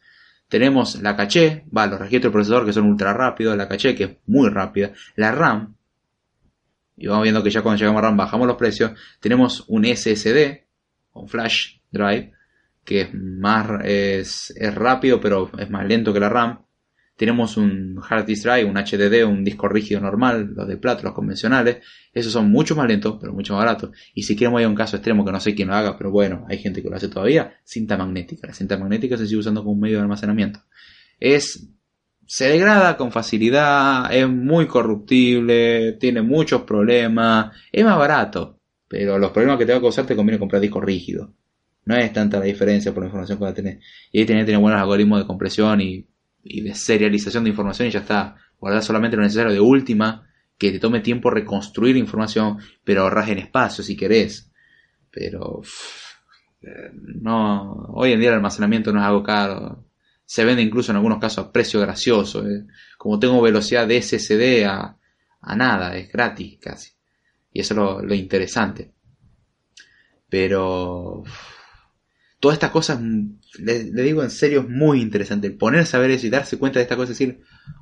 Tenemos la caché, va, los registros del procesador que son ultra rápidos, la caché que es muy rápida, la RAM, y vamos viendo que ya cuando llegamos a RAM bajamos los precios, tenemos un SSD, un flash drive, que es más es, es rápido pero es más lento que la RAM. Tenemos un hard disk drive, un HDD, un disco rígido normal, los de plato, los convencionales. Esos son mucho más lentos, pero mucho más baratos. Y si queremos ir a un caso extremo que no sé quién lo haga, pero bueno, hay gente que lo hace todavía, cinta magnética. La cinta magnética se sigue usando como un medio de almacenamiento. Es se degrada con facilidad, es muy corruptible, tiene muchos problemas, es más barato, pero los problemas que te va a causar te conviene comprar disco rígido. No es tanta la diferencia por la información que va a tener. Y ahí tenés que tener buenos algoritmos de compresión y, de serialización de información y ya está. Guardar solamente lo necesario de última, que te tome tiempo reconstruir información, pero ahorras en espacio si querés. Pero eh, no, hoy en día el almacenamiento no es algo caro. Se vende incluso en algunos casos a precio gracioso. Eh. Como tengo velocidad de SSD a, a nada, es gratis casi. Y eso es lo, lo interesante. Pero todas estas cosas, le, digo en serio, es muy interesante. Ponerse a ver eso y darse cuenta de estas cosas y decir,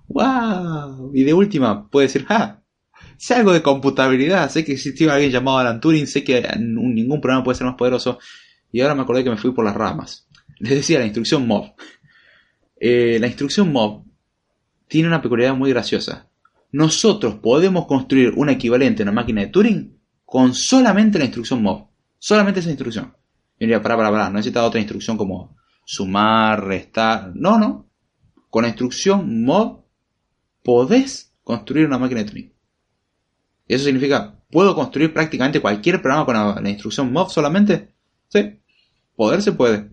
wow. Y de última, puede decir, ah, sé algo de computabilidad, sé que existió alguien llamado Alan Turing, sé que ningún programa puede ser más poderoso. Y ahora me acordé que me fui por las ramas. Les decía, la instrucción MOV. Eh, la instrucción MOV tiene una peculiaridad muy graciosa. Nosotros podemos construir un equivalente a una máquina de Turing con solamente la instrucción MOV. Solamente esa instrucción. Yo diría, para, para, para, no necesita otra instrucción como sumar, restar. No, no. Con la instrucción mod podés construir una máquina de Turing. Y eso significa, ¿puedo construir prácticamente cualquier programa con la, instrucción mod solamente? Sí. Poder se puede.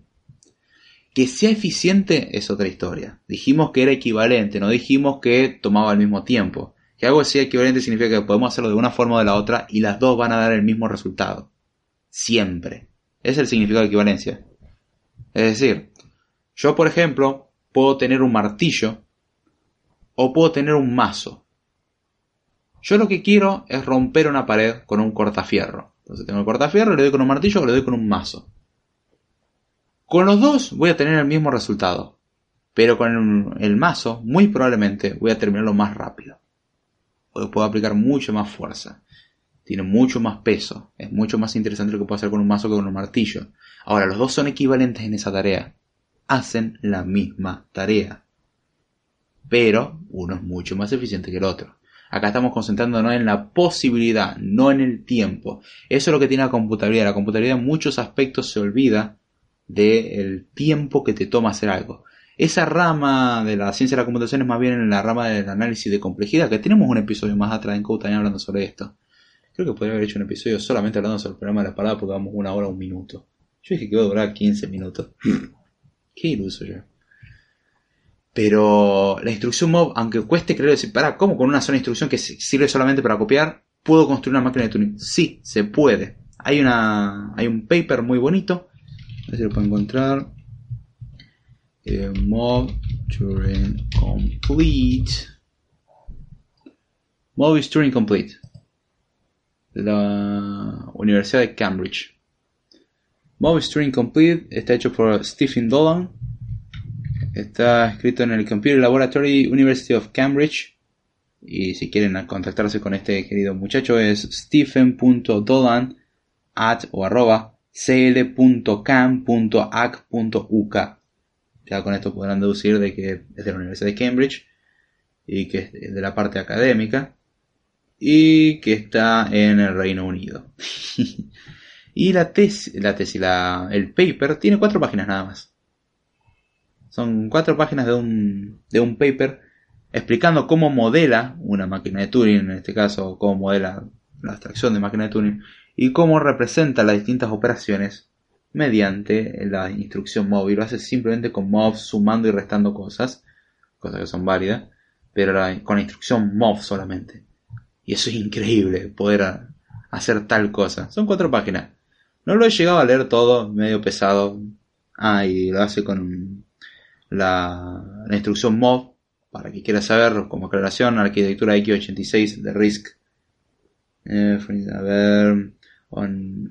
Que sea eficiente es otra historia. Dijimos que era equivalente, no dijimos que tomaba el mismo tiempo. Que algo sea equivalente significa que podemos hacerlo de una forma o de la otra y las dos van a dar el mismo resultado. Siempre. Es el significado de equivalencia. Es decir, yo por ejemplo puedo tener un martillo o puedo tener un mazo. Yo lo que quiero es romper una pared con un cortafierro. Entonces tengo el cortafierro, le doy con un martillo o le doy con un mazo. Con los dos voy a tener el mismo resultado. Pero con el mazo, muy probablemente voy a terminarlo más rápido. O puedo aplicar mucho más fuerza tiene mucho más peso, es mucho más interesante lo que puedo hacer con un mazo que con un martillo. Ahora, los dos son equivalentes en esa tarea, hacen la misma tarea, pero uno es mucho más eficiente que el otro. Acá estamos concentrándonos en la posibilidad, no en el tiempo. Eso es lo que tiene la computabilidad. La computabilidad en muchos aspectos se olvida del tiempo que te toma hacer algo. Esa rama de la ciencia de la computación es más bien en la rama del análisis de complejidad, que tenemos un episodio más atrás en Code hablando sobre esto. Creo que podría haber hecho un episodio solamente hablando sobre el problema de la parada porque vamos una hora o un minuto. Yo dije que iba a durar 15 minutos. Qué iluso yo. Pero la instrucción MOV, aunque cueste creer decir, para, ¿cómo con una sola instrucción que sirve solamente para copiar, puedo construir una máquina de tuning? Sí, se puede. Hay, una, hay un paper muy bonito. A ver si lo puedo encontrar. Eh, MOV Turing Complete. MOV is Turing Complete. La Universidad de Cambridge. MOV is Turing Complete está hecho por Stephen Dolan Está escrito en el Computer Laboratory University of Cambridge. Y si quieren contactarse con este querido muchacho es stephen.dolan at o arroba cl.cam.ac.uk. Ya con esto podrán deducir de que es de la Universidad de Cambridge y que es de la parte académica y que está en el Reino Unido. *laughs* y la tesis, la tesis, la, el paper tiene cuatro páginas nada más. Son cuatro páginas de un, de un paper explicando cómo modela una máquina de Turing, en este caso, cómo modela la abstracción de máquina de Turing y cómo representa las distintas operaciones mediante la instrucción móvil. Lo hace simplemente con MOV sumando y restando cosas, cosas que son válidas, pero con la instrucción MOV solamente. Y eso es increíble, poder hacer tal cosa. Son cuatro páginas. No lo he llegado a leer todo, medio pesado. Ah, y lo hace con la, instrucción MOV, para que quiera saber, como aclaración, arquitectura x86 de RISC. Eh, a ver, on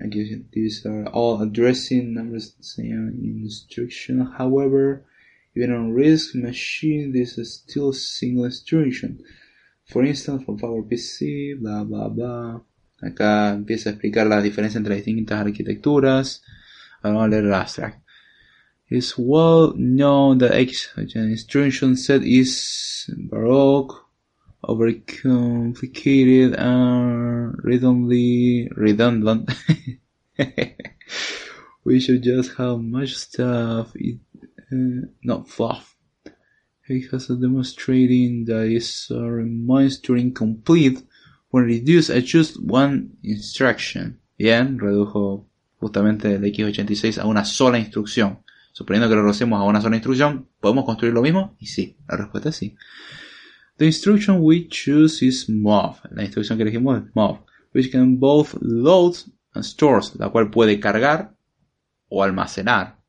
these are all addressing numbers same instruction. However, even on RISC machine, this is still single instruction. For instance, for PowerPC, bla bla bla. Acá empieza a explicar la diferencia entre las distintas arquitecturas. Vamos a leer el abstract. It's well known that an instruction set is baroque, overcomplicated, and redundantly redundant. *laughs* we should just have much stuff, it, uh, not fluff. Because of demonstrating that it's a reminder incomplete when reduced at just one instruction. Bien, redujo justamente el X86 a una sola instrucción. Suponiendo que lo reducimos a una sola instrucción, ¿podemos construir lo mismo? Y sí, la respuesta es sí. The instruction we choose is mov. La instrucción que elegimos es mov, which can both load and store, la cual puede cargar o almacenar.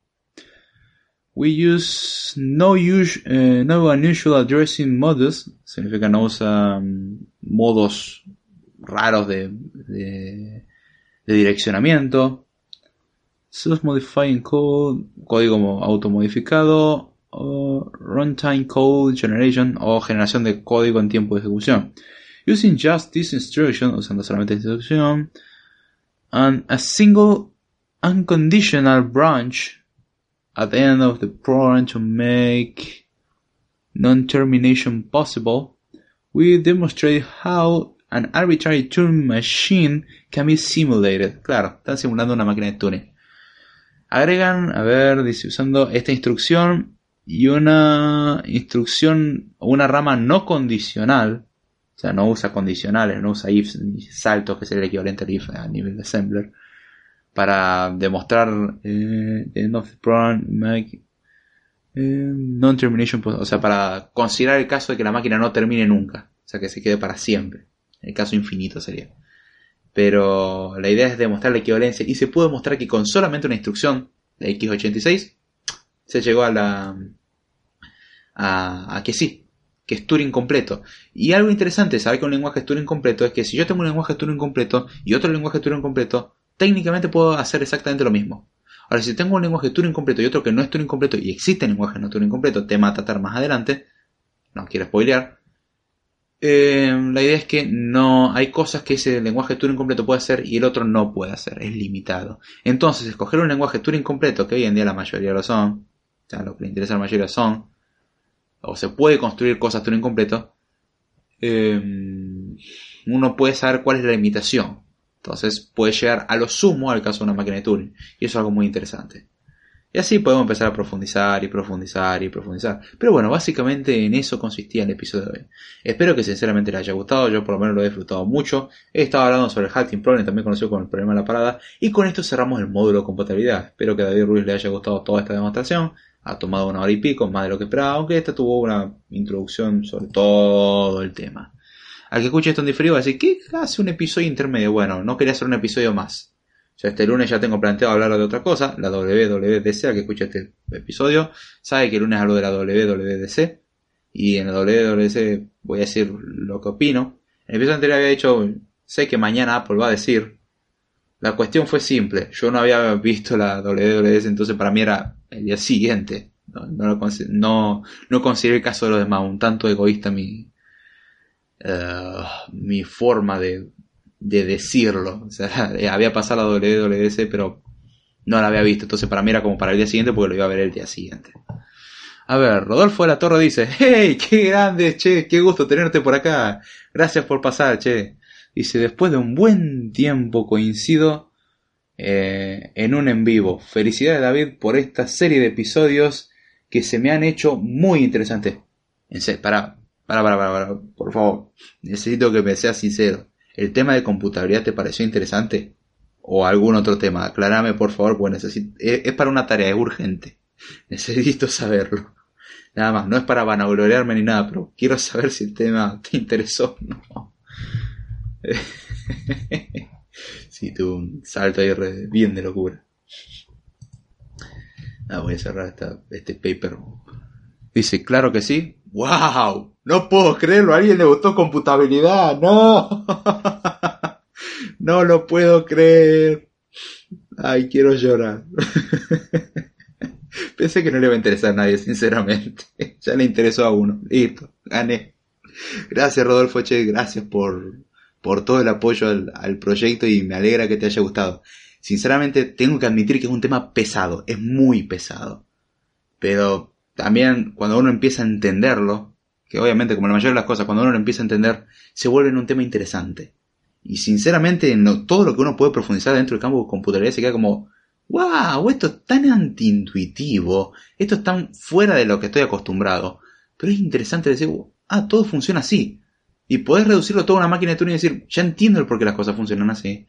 We use no, eh, no unusual addressing modes, significa no usa um, modos raros de, de, de direccionamiento. Self-modifying code, código automodificado, o runtime code generation o generación de código en tiempo de ejecución. Using just this instruction, usando solamente esta instrucción, and a single unconditional branch at the end of the program to make non-termination possible, we demonstrate how an arbitrary Turing machine can be simulated. Claro, están simulando una máquina de Turing. Agregan, a ver, usando esta instrucción y una instrucción una rama no condicional, o sea, no usa condicionales, no usa ifs ni saltos, que sería el equivalente al if a nivel de assembler, para demostrar eh, end of program make eh, non-termination, o sea, para considerar el caso de que la máquina no termine nunca, o sea, que se quede para siempre, el caso infinito sería. Pero la idea es demostrar la equivalencia y se pudo demostrar que con solamente una instrucción de x86 se llegó a la a, que sí, que es Turing completo. Y algo interesante saber que un lenguaje es Turing completo es que si yo tengo un lenguaje Turing completo y otro lenguaje Turing completo, técnicamente puedo hacer exactamente lo mismo. Ahora, si tengo un lenguaje Turing completo y otro que no es Turing completo y existe lenguaje no Turing completo, tema a tratar más adelante, no quiero spoilear, eh, la idea es que no hay cosas que ese lenguaje Turing completo puede hacer y el otro no puede hacer, es limitado. Entonces, escoger un lenguaje Turing completo, que hoy en día la mayoría lo son, o sea, lo que le interesa a la mayoría son, o se puede construir cosas Turing completo, eh, uno puede saber cuál es la limitación. Entonces, puede llegar a lo sumo al caso de una máquina de Turing, y eso es algo muy interesante. Y así podemos empezar a profundizar y profundizar y profundizar. Pero bueno, básicamente en eso consistía el episodio de hoy. Espero que sinceramente les haya gustado, yo por lo menos lo he disfrutado mucho. He estado hablando sobre el Hacking Problem, también conocido como el problema de la parada. Y con esto cerramos el módulo de compatibilidad. Espero que a David Ruiz le haya gustado toda esta demostración. Ha tomado una hora y pico, más de lo que esperaba, aunque esta tuvo una introducción sobre todo el tema. Al que escuche esto en diferido va a decir, ¿qué hace un episodio intermedio? Bueno, no quería hacer un episodio más ya este lunes ya tengo planteado hablar de otra cosa, la WWDC, al que escucha este episodio, sabe que el lunes hablo de la WWDC. Y en la WWDC voy a decir lo que opino. En el episodio anterior había dicho, sé que mañana Apple va a decir. La cuestión fue simple, yo no había visto la WWDC, entonces para mí era el día siguiente. No, no, no, consideré el caso de los demás, un tanto egoísta mi, mi forma de, de decirlo. Sea, *laughs* había pasado la WWDC, pero no la había visto. Entonces para mí era como para el día siguiente porque lo iba a ver el día siguiente. A ver, Rodolfo de la Torre dice, hey, qué grande, che, qué gusto tenerte por acá. Gracias por pasar, che. Dice, después de un buen tiempo coincido eh, en un en vivo. Felicidades David por esta serie de episodios que se me han hecho muy interesantes. En serio, para, para, para, para, por favor. Necesito que me seas sincero. ¿El tema de computabilidad te pareció interesante? ¿O algún otro tema? Aclárame por favor, pues necesito... es para una tarea, es urgente. *laughs* Necesito saberlo. Nada más, no es para vanagloriarme ni nada, pero quiero saber si el tema te interesó o no. *laughs* sí, tuve salto ahí bien de locura. Ah, voy a cerrar este paper. Dice, claro que sí. ¡Wow! No puedo creerlo, a alguien le gustó computabilidad, no. *laughs* no lo puedo creer. Ay, quiero llorar. *laughs* Pensé que no le iba a interesar a nadie, sinceramente. *laughs* ya le interesó a uno. Listo, gané. Gracias, Rodolfo Che, gracias por, por todo el apoyo al, al proyecto y me alegra que te haya gustado. Sinceramente, tengo que admitir que es un tema pesado, es muy pesado. Pero también cuando uno empieza a entenderlo, que obviamente como la mayoría de las cosas, cuando uno lo empieza a entender, se vuelve un tema interesante. Y sinceramente, no, todo lo que uno puede profundizar dentro del campo de computabilidad se queda como, wow, esto es tan antiintuitivo, esto es tan fuera de lo que estoy acostumbrado. Pero es interesante decir, ah, todo funciona así. Y podés reducirlo todo a una máquina de turno y decir, ya entiendo el por qué las cosas funcionan así.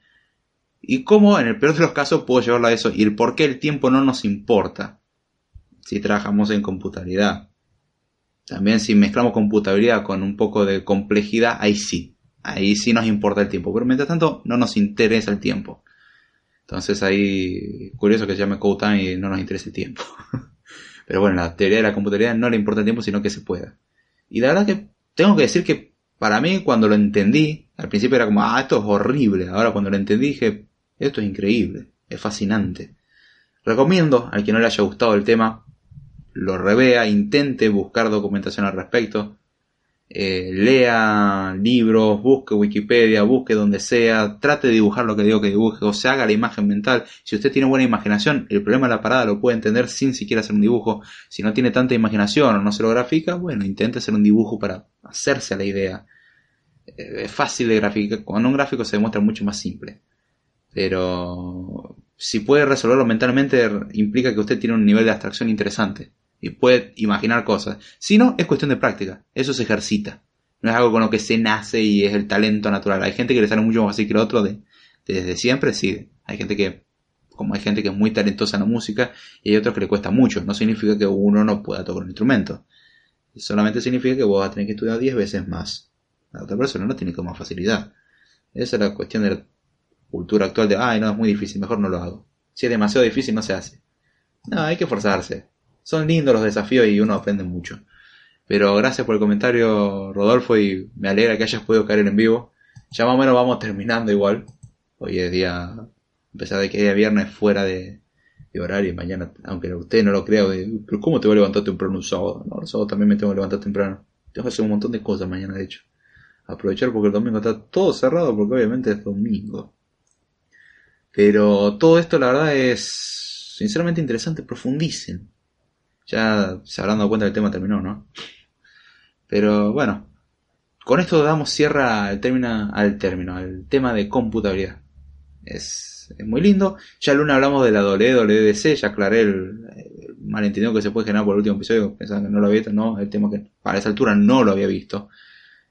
Y cómo, en el peor de los casos, puedo llevarlo a eso y el por qué el tiempo no nos importa si trabajamos en computabilidad. También si mezclamos computabilidad con un poco de complejidad, ahí sí. Ahí sí nos importa el tiempo. Pero mientras tanto no nos interesa el tiempo. Entonces ahí, curioso que se llame Code y no nos interesa el tiempo. *laughs* Pero bueno, la teoría de la computabilidad no le importa el tiempo, sino que se pueda. Y la verdad que tengo que decir que para mí cuando lo entendí, al principio era como, ah, esto es horrible. Ahora cuando lo entendí dije, esto es increíble, es fascinante. Recomiendo al que no le haya gustado el tema lo revea, intente buscar documentación al respecto, eh, lea libros, busque Wikipedia, busque donde sea, trate de dibujar lo que digo que dibuje, o se haga la imagen mental. Si usted tiene buena imaginación, el problema de la parada lo puede entender sin siquiera hacer un dibujo. Si no tiene tanta imaginación o no se lo grafica, bueno, intente hacer un dibujo para hacerse a la idea. Eh, es fácil de graficar, con un gráfico se demuestra mucho más simple. Pero si puede resolverlo mentalmente, implica que usted tiene un nivel de abstracción interesante y puede imaginar cosas. Si no, es cuestión de práctica. Eso se ejercita. No es algo con lo que se nace y es el talento natural. Hay gente que le sale mucho más fácil que el otro de, desde siempre, sí. Hay gente que, como hay gente que es muy talentosa en la música y hay otros que le cuesta mucho. No significa que uno no pueda tocar un instrumento. Solamente significa que vos vas a tener que estudiar 10 veces más. La otra persona no tiene como más facilidad. Esa es la cuestión de la cultura actual de, ay, no, es muy difícil, mejor no lo hago. Si es demasiado difícil, no se hace. No, hay que forzarse. Son lindos los desafíos y uno aprende mucho. Pero gracias por el comentario, Rodolfo, y me alegra que hayas podido caer en vivo. Ya más o menos vamos terminando igual. Hoy es día, a pesar de que es viernes fuera de, horario, y mañana, aunque usted no lo crea, pero ¿cómo te voy a levantar temprano un sábado? No, el sábado también me tengo que levantar temprano. Tengo que hacer un montón de cosas mañana, de hecho. Aprovechar porque el domingo está todo cerrado, porque obviamente es domingo. Pero todo esto, la verdad, es sinceramente interesante. Profundicen. Ya se habrán dado cuenta que el tema terminó, ¿no? Pero bueno, con esto damos cierre al término, al término, al tema de computabilidad. Es es, muy lindo. Ya el lunes hablamos de la WWDC, ya aclaré el, el, malentendido que se puede generar por el último episodio, pensando que no lo había visto, no, el tema que para esa altura no lo había visto.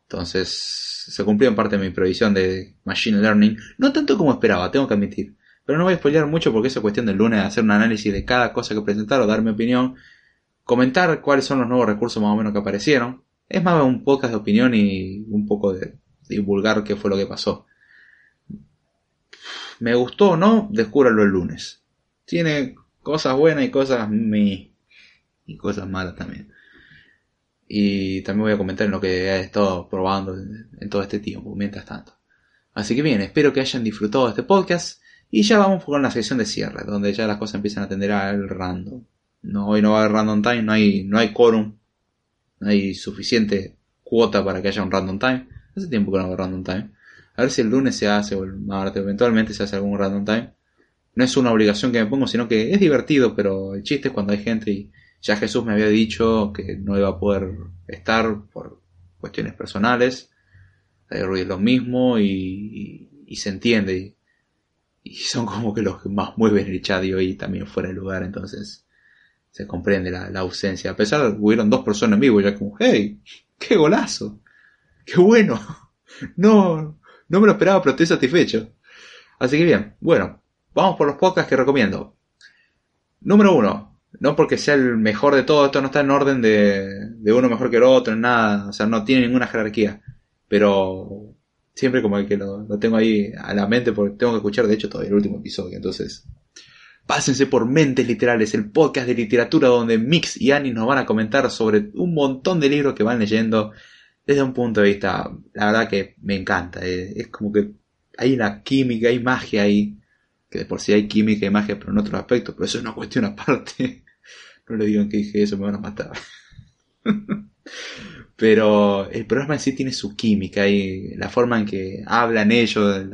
Entonces se cumplió en parte mi previsión de Machine Learning, no tanto como esperaba, tengo que admitir. Pero no voy a spoilear mucho porque es cuestión del lunes hacer un análisis de cada cosa que presentar o dar mi opinión, comentar cuáles son los nuevos recursos más o menos que aparecieron. Es más un podcast de opinión y un poco de divulgar qué fue lo que pasó. Me gustó o no, descúbralo el lunes. Tiene cosas buenas y cosas me y cosas malas también. Y también voy a comentar en lo que he estado probando en todo este tiempo, mientras tanto. Así que bien, espero que hayan disfrutado de este podcast. Y ya vamos con la sección de cierre, donde ya las cosas empiezan a atender al random. No, hoy no va a haber random time, no hay, no hay quórum, no hay suficiente cuota para que haya un random time. Hace tiempo que no hago random time. A ver si el lunes se hace o el martes, eventualmente se hace algún random time. No es una obligación que me pongo, sino que es divertido, pero el chiste es cuando hay gente y ya Jesús me había dicho que no iba a poder estar por cuestiones personales. Hay ruido lo mismo y, y, se entiende. Y, son como que los que más mueven el chat y hoy también fuera de lugar, entonces se comprende la, ausencia. A pesar de que hubieron dos personas en vivo, ya como, hey, qué golazo, qué bueno. *laughs* No, no me lo esperaba, pero estoy satisfecho. Así que bien, bueno, vamos por los podcasts que recomiendo. Número uno, no porque sea el mejor de todo, esto no está en orden de, de uno mejor que el otro, nada, o sea, no tiene ninguna jerarquía. Pero siempre como que lo, lo, tengo ahí a la mente porque tengo que escuchar, de hecho, todo el último episodio. Entonces, pásense por Mentes Literales, el podcast de literatura donde Mix y Annie nos van a comentar sobre un montón de libros que van leyendo desde un punto de vista, la verdad que me encanta. Eh, es como que hay una química, hay magia ahí. Que de por sí hay química y magia, pero en otros aspectos. Pero eso es una cuestión *laughs* aparte. no le digan que dije eso, me van a matar. *laughs* pero el programa en sí tiene su química y la forma en que hablan ellos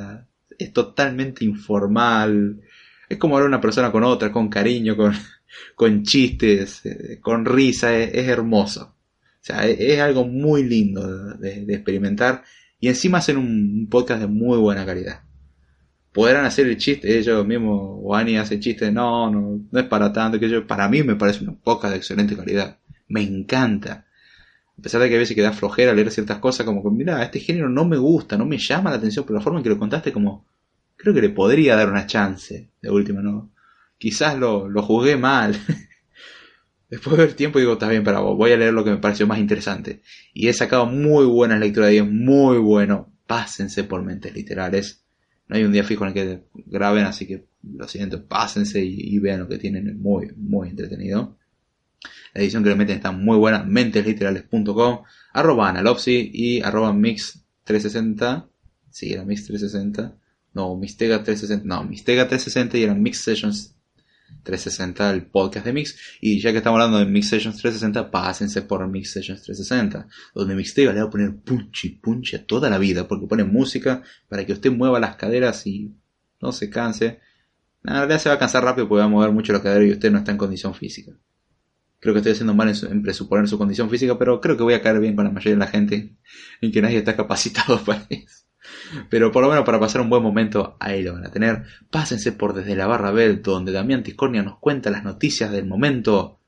es totalmente informal. Es como hablar una persona con otra, con cariño, con, *laughs* con chistes, eh, con risa, es hermoso. O sea, e-, es, algo muy lindo de, experimentar y encima hacen un, podcast de muy buena calidad. Podrán hacer el chiste, ellos mismos, o Ani hace el chiste de no, no, no es para tanto, que yo, para mí me parece un podcast de excelente calidad. Me encanta. A pesar de que a veces queda flojera leer ciertas cosas, como que, mira, este género no me gusta, no me llama la atención, pero la forma en que lo contaste, como, creo que le podría dar una chance, de última, ¿no? Quizás lo, lo juzgué mal. *laughs* Después de ver tiempo digo, está bien, pero voy a leer lo que me pareció más interesante. Y he sacado muy buenas lecturas y es muy bueno. Pásense por mentes literales. No hay un día fijo en el que graben, así que lo siento, pásense y, vean lo que tienen. Muy, muy entretenido. La edición que le meten está muy buena. Mentesliterales.com, arroba analopsi y arroba mix360. Sí, era mix360. No, Mistega360. No, Mistega360 y eran Mix Sessions 360, el podcast de Mix. Y ya que estamos hablando de Mix Sessions 360, pásense por Mix Sessions 360, donde Mixtega le va a poner punchi punchi a toda la vida, porque pone música para que usted mueva las caderas y no se canse. En realidad se va a cansar rápido porque va a mover mucho la cadera y usted no está en condición física. Creo que estoy haciendo mal en, en, presuponer su condición física, pero creo que voy a caer bien con la mayoría de la gente en que nadie está capacitado *laughs* para eso. Pero por lo menos para pasar un buen momento, ahí lo van a tener. Pásense por desde la barra Bell, donde Damián Tiscornia nos cuenta las noticias del momento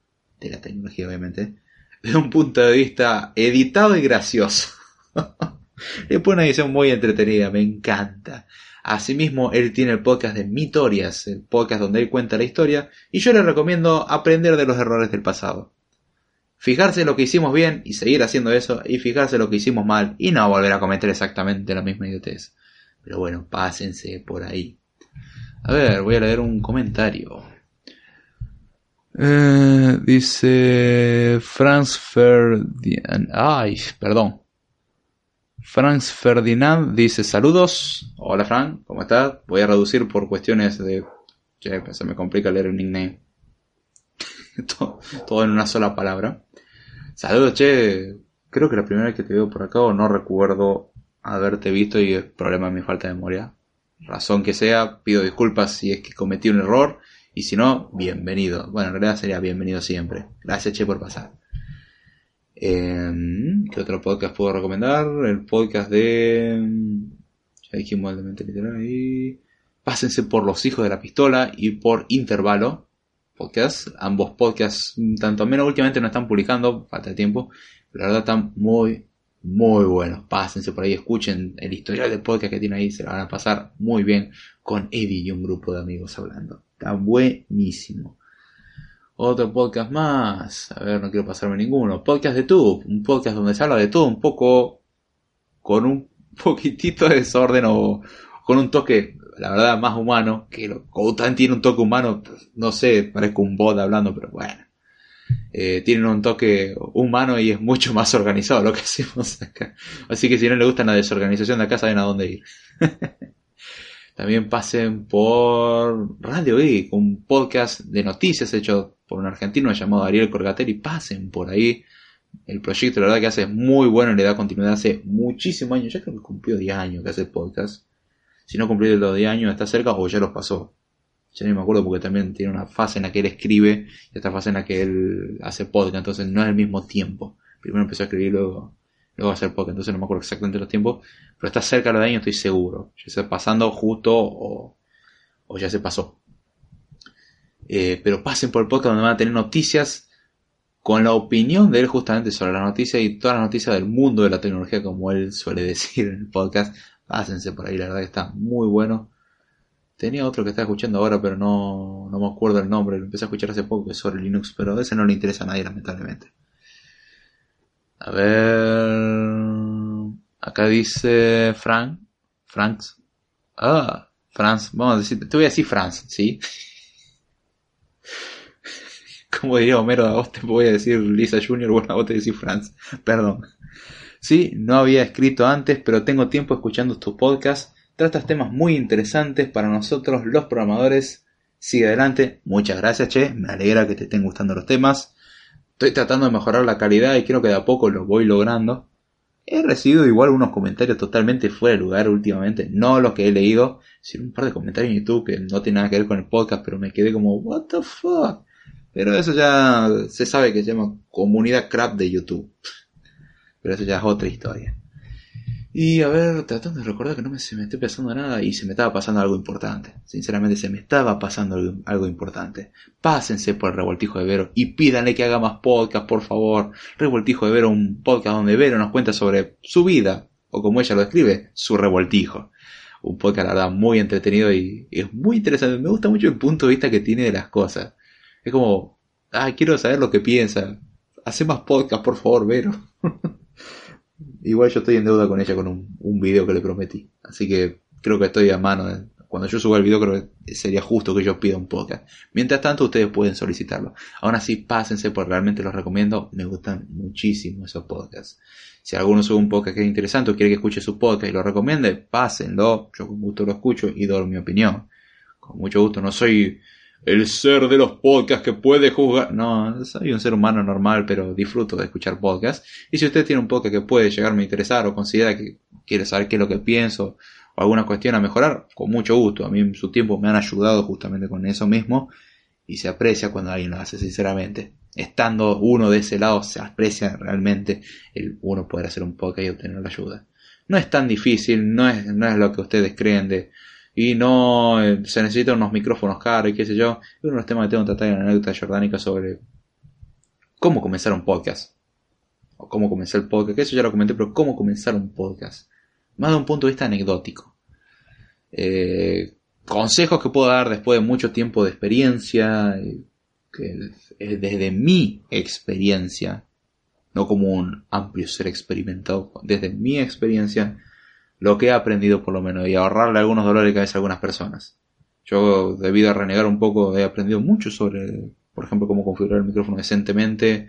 de la tecnología, obviamente, desde un punto de vista editado y gracioso. *laughs* Es una edición muy entretenida, me encanta. Asimismo, él tiene el podcast de Mitorias, el podcast donde él cuenta la historia, y yo le recomiendo aprender de los errores del pasado fijarse lo que hicimos bien y seguir haciendo eso, y fijarse lo que hicimos mal y no volver a cometer exactamente la misma idiotez. Pero bueno, pásense por ahí. A ver, voy a leer un comentario. Eh, dice Franz Ferdinand. Ay, perdón. Franz Ferdinand dice saludos. Hola Frank, ¿cómo estás? Voy a reducir por cuestiones de... Che, se me complica leer el nickname. *laughs* todo en una sola palabra. Saludos, che. Creo que la primera vez que te veo por acá o no recuerdo haberte visto y es problema de mi falta de memoria. Razón que sea, pido disculpas si es que cometí un error y si no, bienvenido. Bueno, en realidad sería bienvenido siempre. Gracias, che, por pasar. Em, ¿Qué otro podcast puedo recomendar? El podcast de... Ya dijimos el de mente literal y... pásense por Los Hijos de la Pistola y por Intervalo Podcast. Ambos podcasts, tanto menos últimamente no están publicando, falta de tiempo, la verdad están muy, muy buenos. Pásense por ahí, escuchen el historial de podcast que tiene ahí, se la van a pasar muy bien con Eddie y un grupo de amigos hablando. Está buenísimo. Otro podcast más. A ver, no quiero pasarme ninguno. Podcast de tú. Un podcast donde se habla de todo un poco con un *laughs* poquitito de desorden o con un toque, la verdad, más humano. Que también tiene un toque humano, no sé, parezco un bot hablando, pero bueno. Eh, tienen un toque humano y es mucho *laughs* más organizado lo que hacemos acá. Así que si no le gusta la desorganización de acá, saben a dónde ir. *laughs* También pasen por Radio Geek, un podcast de noticias hecho por un argentino llamado Ariel Corgateri. Pasen por ahí. El proyecto, la verdad, que hace muy bueno le da continuidad hace muchísimos años. Ya creo que cumplió 10 años que hace podcast. Si no cumplió los 10 años, está cerca o ya los pasó. Ya ni me acuerdo porque también tiene una fase en la que él escribe y otra fase en la que él hace podcast. Entonces no es el mismo tiempo. Primero empezó a escribir luego, luego a hacer podcast. Entonces no me acuerdo exactamente los tiempos. Pero está cerca de los años, estoy seguro. Ya está pasando justo o, o ya se pasó. Eh, pero pasen por el podcast donde van a tener noticias con la opinión de él justamente sobre la noticia y todas las noticias del mundo de la tecnología, como él suele *laughs* decir en el podcast. Pásense por ahí, la verdad que está muy bueno. Tenía otro que estaba escuchando ahora, pero no, no me acuerdo el nombre. Lo empecé a escuchar hace poco, que es sobre Linux, pero ese no le interesa a nadie, lamentablemente. A ver. Acá dice Frank. Franks. Ah, Franz. Vamos a decir. Te voy a decir Franz, ¿sí? *laughs* Como diría Homero, a vos te voy a decir Lisa Jr., bueno, a vos te decís Franz. Perdón. Sí, no había escrito antes, pero tengo tiempo escuchando tus podcasts Tratas temas muy interesantes para nosotros los programadores. Sigue adelante. Muchas gracias, Che. Me alegra que te estén gustando los temas. Estoy tratando de mejorar la calidad y creo que de a poco lo voy logrando. He recibido igual unos comentarios totalmente fuera de lugar últimamente. No los que he leído, sino un par de comentarios en YouTube que no tienen nada que ver con el podcast, pero me quedé como, what the fuck. Pero eso ya se sabe que se llama comunidad crap de YouTube. Pero eso ya es otra historia. Y a ver, tratando de recordar que no me, se me esté pasando nada y se me estaba pasando algo importante. Sinceramente se me estaba pasando algo, importante. Pásense por el Revoltijo de Vero y pídanle que haga más podcast, por favor. Revoltijo de Vero, un podcast donde Vero nos cuenta sobre su vida, o como ella lo describe, su revoltijo. Un podcast, la verdad, muy entretenido y, y es muy interesante. Me gusta mucho el punto de vista que tiene de las cosas. Es como, ah, quiero saber lo que piensa. Hace más podcast, por favor, Vero. *laughs* Igual yo estoy en deuda con ella con un, un video que le prometí. Así que creo que estoy a mano. cuando yo suba el video creo que sería justo que yo pida un podcast. Mientras tanto ustedes pueden solicitarlo. Aún así pásense porque realmente los recomiendo. Me gustan muchísimo esos podcasts. Si alguno sube un podcast que es interesante o quiere que escuche su podcast y lo recomiende, pásenlo. Yo con gusto lo escucho y doy mi opinión. Con mucho gusto. No soy el ser de los podcasts que puede juzgar. No, soy un ser humano normal, pero disfruto de escuchar podcasts. Y si usted tiene un podcast que puede llegarme a interesar o considera que quiere saber qué es lo que pienso o alguna cuestión a mejorar, con mucho gusto. A mí en su tiempo me han ayudado justamente con eso mismo y se aprecia cuando alguien lo hace, sinceramente. Estando uno de ese lado, se aprecia realmente el uno poder hacer un podcast y obtener la ayuda. No es tan difícil, no es, no es lo que ustedes creen de y no eh, se necesitan unos micrófonos caros y qué sé yo. Y uno de los temas que tengo que tratar en la anécdota jordánica sobre cómo comenzar un podcast. O cómo comenzar el podcast, que eso ya lo comenté, pero cómo comenzar un podcast. Más de un punto de vista anecdótico. Eh, consejos que puedo dar después de mucho tiempo de experiencia, desde mi experiencia, no como un amplio ser experimentado, desde mi experiencia, lo que he aprendido por lo menos y ahorrarle algunos dolores a algunas personas. Yo, debido a renegar un poco, he aprendido mucho sobre, por ejemplo, cómo configurar el micrófono decentemente,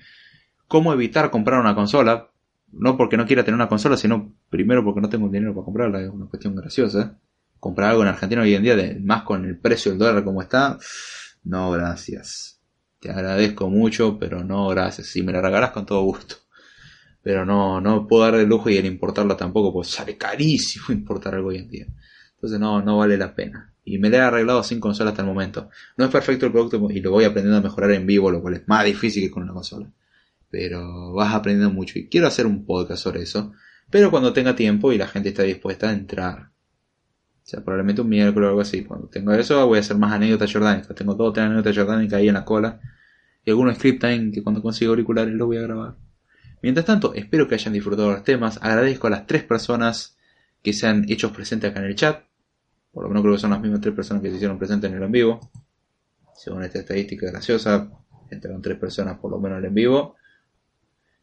cómo evitar comprar una consola, no porque no quiera tener una consola, sino primero porque no tengo dinero para comprarla, es una cuestión graciosa. Comprar algo en Argentina hoy en día, más con el precio del dólar como está, no gracias. Te agradezco mucho, pero no gracias. Si me la regalas con todo gusto pero no, no puedo dar el lujo y el importarlo tampoco, pues sale carísimo *laughs* importar algo hoy en día. Entonces no, no vale la pena. Y me lo he arreglado sin consola hasta el momento. No es perfecto el producto y lo voy aprendiendo a mejorar en vivo, lo cual es más difícil que con una consola. Pero vas aprendiendo mucho y quiero hacer un podcast sobre eso. Pero cuando tenga tiempo y la gente está dispuesta a entrar. O sea, probablemente un miércoles o algo así. Cuando tengo eso, voy a hacer más anécdotas jordánicas. Tengo dos o tres anécdotas jordánicas ahí en la cola. Y algunos script time que cuando consiga auriculares los voy a grabar. Mientras tanto, espero que hayan disfrutado los temas. Agradezco a las tres personas que se han hecho presentes acá en el chat. Por lo menos creo que son las mismas tres personas que se hicieron presentes en el en vivo. Según esta estadística graciosa, entraron tres personas por lo menos en el en vivo.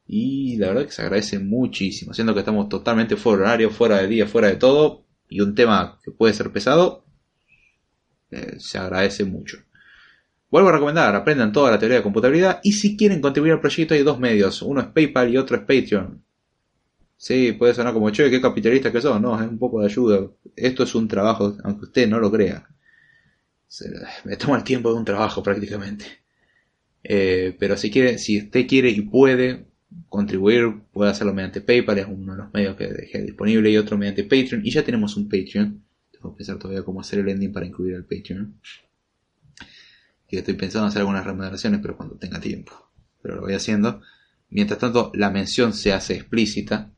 Y la verdad que se agradece muchísimo, siendo que estamos totalmente fuera de horario, fuera de día, fuera de todo. Y un tema que puede ser pesado, eh, se agradece mucho. Vuelvo a recomendar, aprendan toda la teoría de computabilidad y si quieren contribuir al proyecto hay dos medios, uno es PayPal y otro es Patreon. Sí, puede sonar como, che, qué capitalista que son, no, es un poco de ayuda. Esto es un trabajo, aunque usted no lo crea. me toma el tiempo de un trabajo prácticamente. Eh, pero si quiere, si usted quiere y puede contribuir, puede hacerlo mediante PayPal, es uno de los medios que dejé disponible, y otro mediante Patreon, y ya tenemos un Patreon. Tengo que pensar todavía cómo hacer el ending para incluir el Patreon que estoy pensando en hacer algunas remodelaciones, pero cuando tenga tiempo. Pero lo voy haciendo. Mientras tanto, la mención se hace explícita.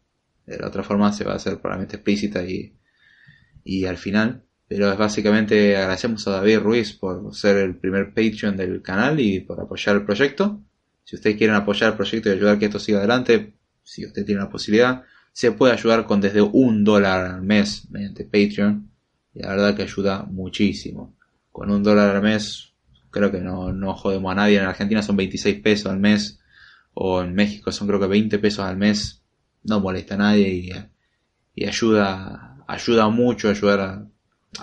De la otra forma se va a hacer probablemente explícita y, y al final. Pero es básicamente agradecemos a David Ruiz por ser el primer Patreon del canal y por apoyar el proyecto. Si ustedes quieren apoyar el proyecto y ayudar que esto siga adelante, si usted tiene la posibilidad, se puede ayudar con desde un dólar al mes mediante Patreon. Y la verdad que ayuda muchísimo. Con un dólar al mes creo que no, no jodemos a nadie. En Argentina son 26 pesos al mes, o en México son creo que 20 pesos al mes. No molesta a nadie y, y ayuda, ayuda mucho a ayudar a,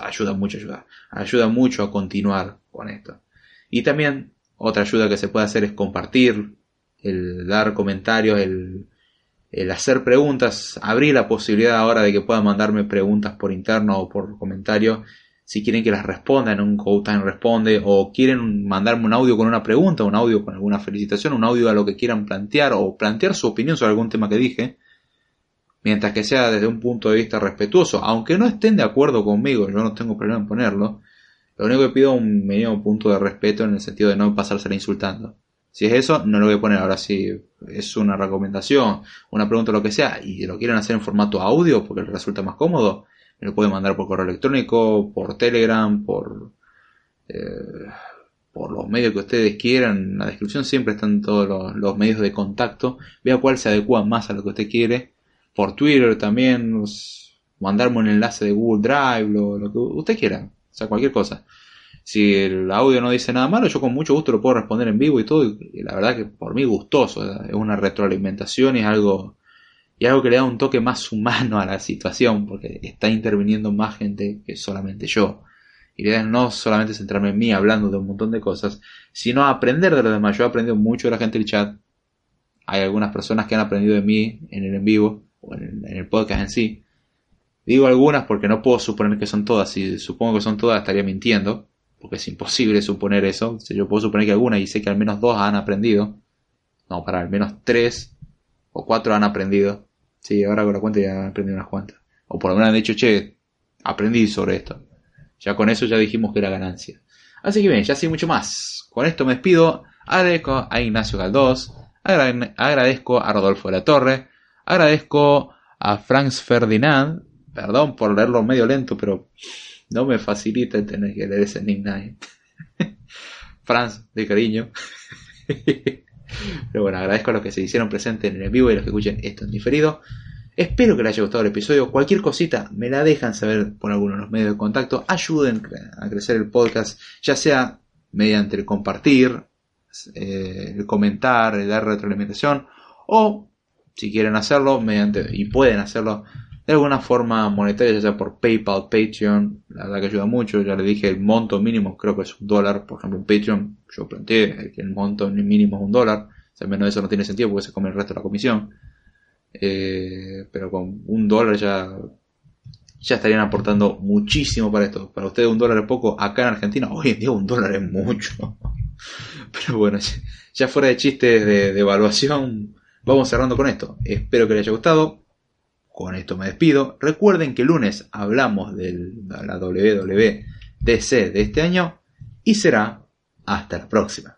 ayuda mucho a ayudar, ayuda mucho a continuar con esto. Y también otra ayuda que se puede hacer es compartir, el dar comentarios, el, el hacer preguntas, abrir la posibilidad ahora de que puedan mandarme preguntas por interno o por comentario si quieren que las responda en un Time Responde o quieren mandarme un audio con una pregunta, un audio con alguna felicitación, un audio a lo que quieran plantear o plantear su opinión sobre algún tema que dije, mientras que sea desde un punto de vista respetuoso, aunque no estén de acuerdo conmigo, yo no tengo problema en ponerlo, lo único que pido es un mínimo punto de respeto en el sentido de no pasársela insultando. Si es eso, no lo voy a poner. Ahora si es una recomendación, una pregunta, lo que sea, y lo quieren hacer en formato audio porque les resulta más cómodo, me lo pueden mandar por correo electrónico, por Telegram, por, eh, por los medios que ustedes quieran. En la descripción siempre están todos los, medios de contacto. Vea cuál se adecua más a lo que usted quiere. Por Twitter también, mandarme un enlace de Google Drive, lo, lo que usted quiera. O sea, cualquier cosa. Si el audio no dice nada malo, yo con mucho gusto lo puedo responder en vivo y todo. Y la verdad que por mí gustoso. Es una retroalimentación y es algo y algo que le da un toque más humano a la situación, porque está interviniendo más gente que solamente yo. Y la idea es no solamente centrarme en mí hablando de un montón de cosas, sino aprender de los demás. Yo he aprendido mucho de la gente del chat. Hay algunas personas que han aprendido de mí en el en vivo, o en el, podcast en sí. Digo algunas porque no puedo suponer que son todas. Si supongo que son todas estaría mintiendo, porque es imposible suponer eso. Si yo puedo suponer que algunas y sé que al menos dos han aprendido. No, para al menos tres o cuatro han aprendido. Sí, ahora con la cuenta ya aprendí unas cuantas. O por lo menos han dicho, che, aprendí sobre esto. Ya con eso ya dijimos que era ganancia. Así que bien, ya sé mucho más. Con esto me despido. Agradezco a Ignacio Galdós. Agradezco a Rodolfo de la Torre. Agradezco a Franz Ferdinand. Perdón por leerlo medio lento, pero no me facilita tener que leer ese nickname. *laughs* Franz, de cariño. *laughs* Pero bueno, agradezco a los que se hicieron presentes en el vivo y a los que escuchen esto en diferido. Espero que les haya gustado el episodio. Cualquier cosita me la dejan saber por alguno de los medios de contacto. Ayuden a crecer el podcast, ya sea mediante el compartir, eh, el comentar, el dar retroalimentación, o si quieren hacerlo, mediante, y pueden hacerlo de alguna forma monetaria, ya sea por PayPal, Patreon, la verdad que ayuda mucho, ya le dije el monto mínimo creo que es un dólar, por ejemplo en Patreon yo planteé que el monto mínimo es un dólar, o sea, menos de eso no tiene sentido porque se come el resto de la comisión, eh, pero con un dólar ya ya estarían aportando muchísimo para esto, para ustedes un dólar es poco, acá en Argentina hoy en día un dólar es mucho, *laughs* pero bueno, ya fuera de chistes de, de evaluación, vamos cerrando con esto, espero que les haya gustado, con esto me despido. Recuerden que el lunes hablamos de la WWDC de este año y será hasta la próxima.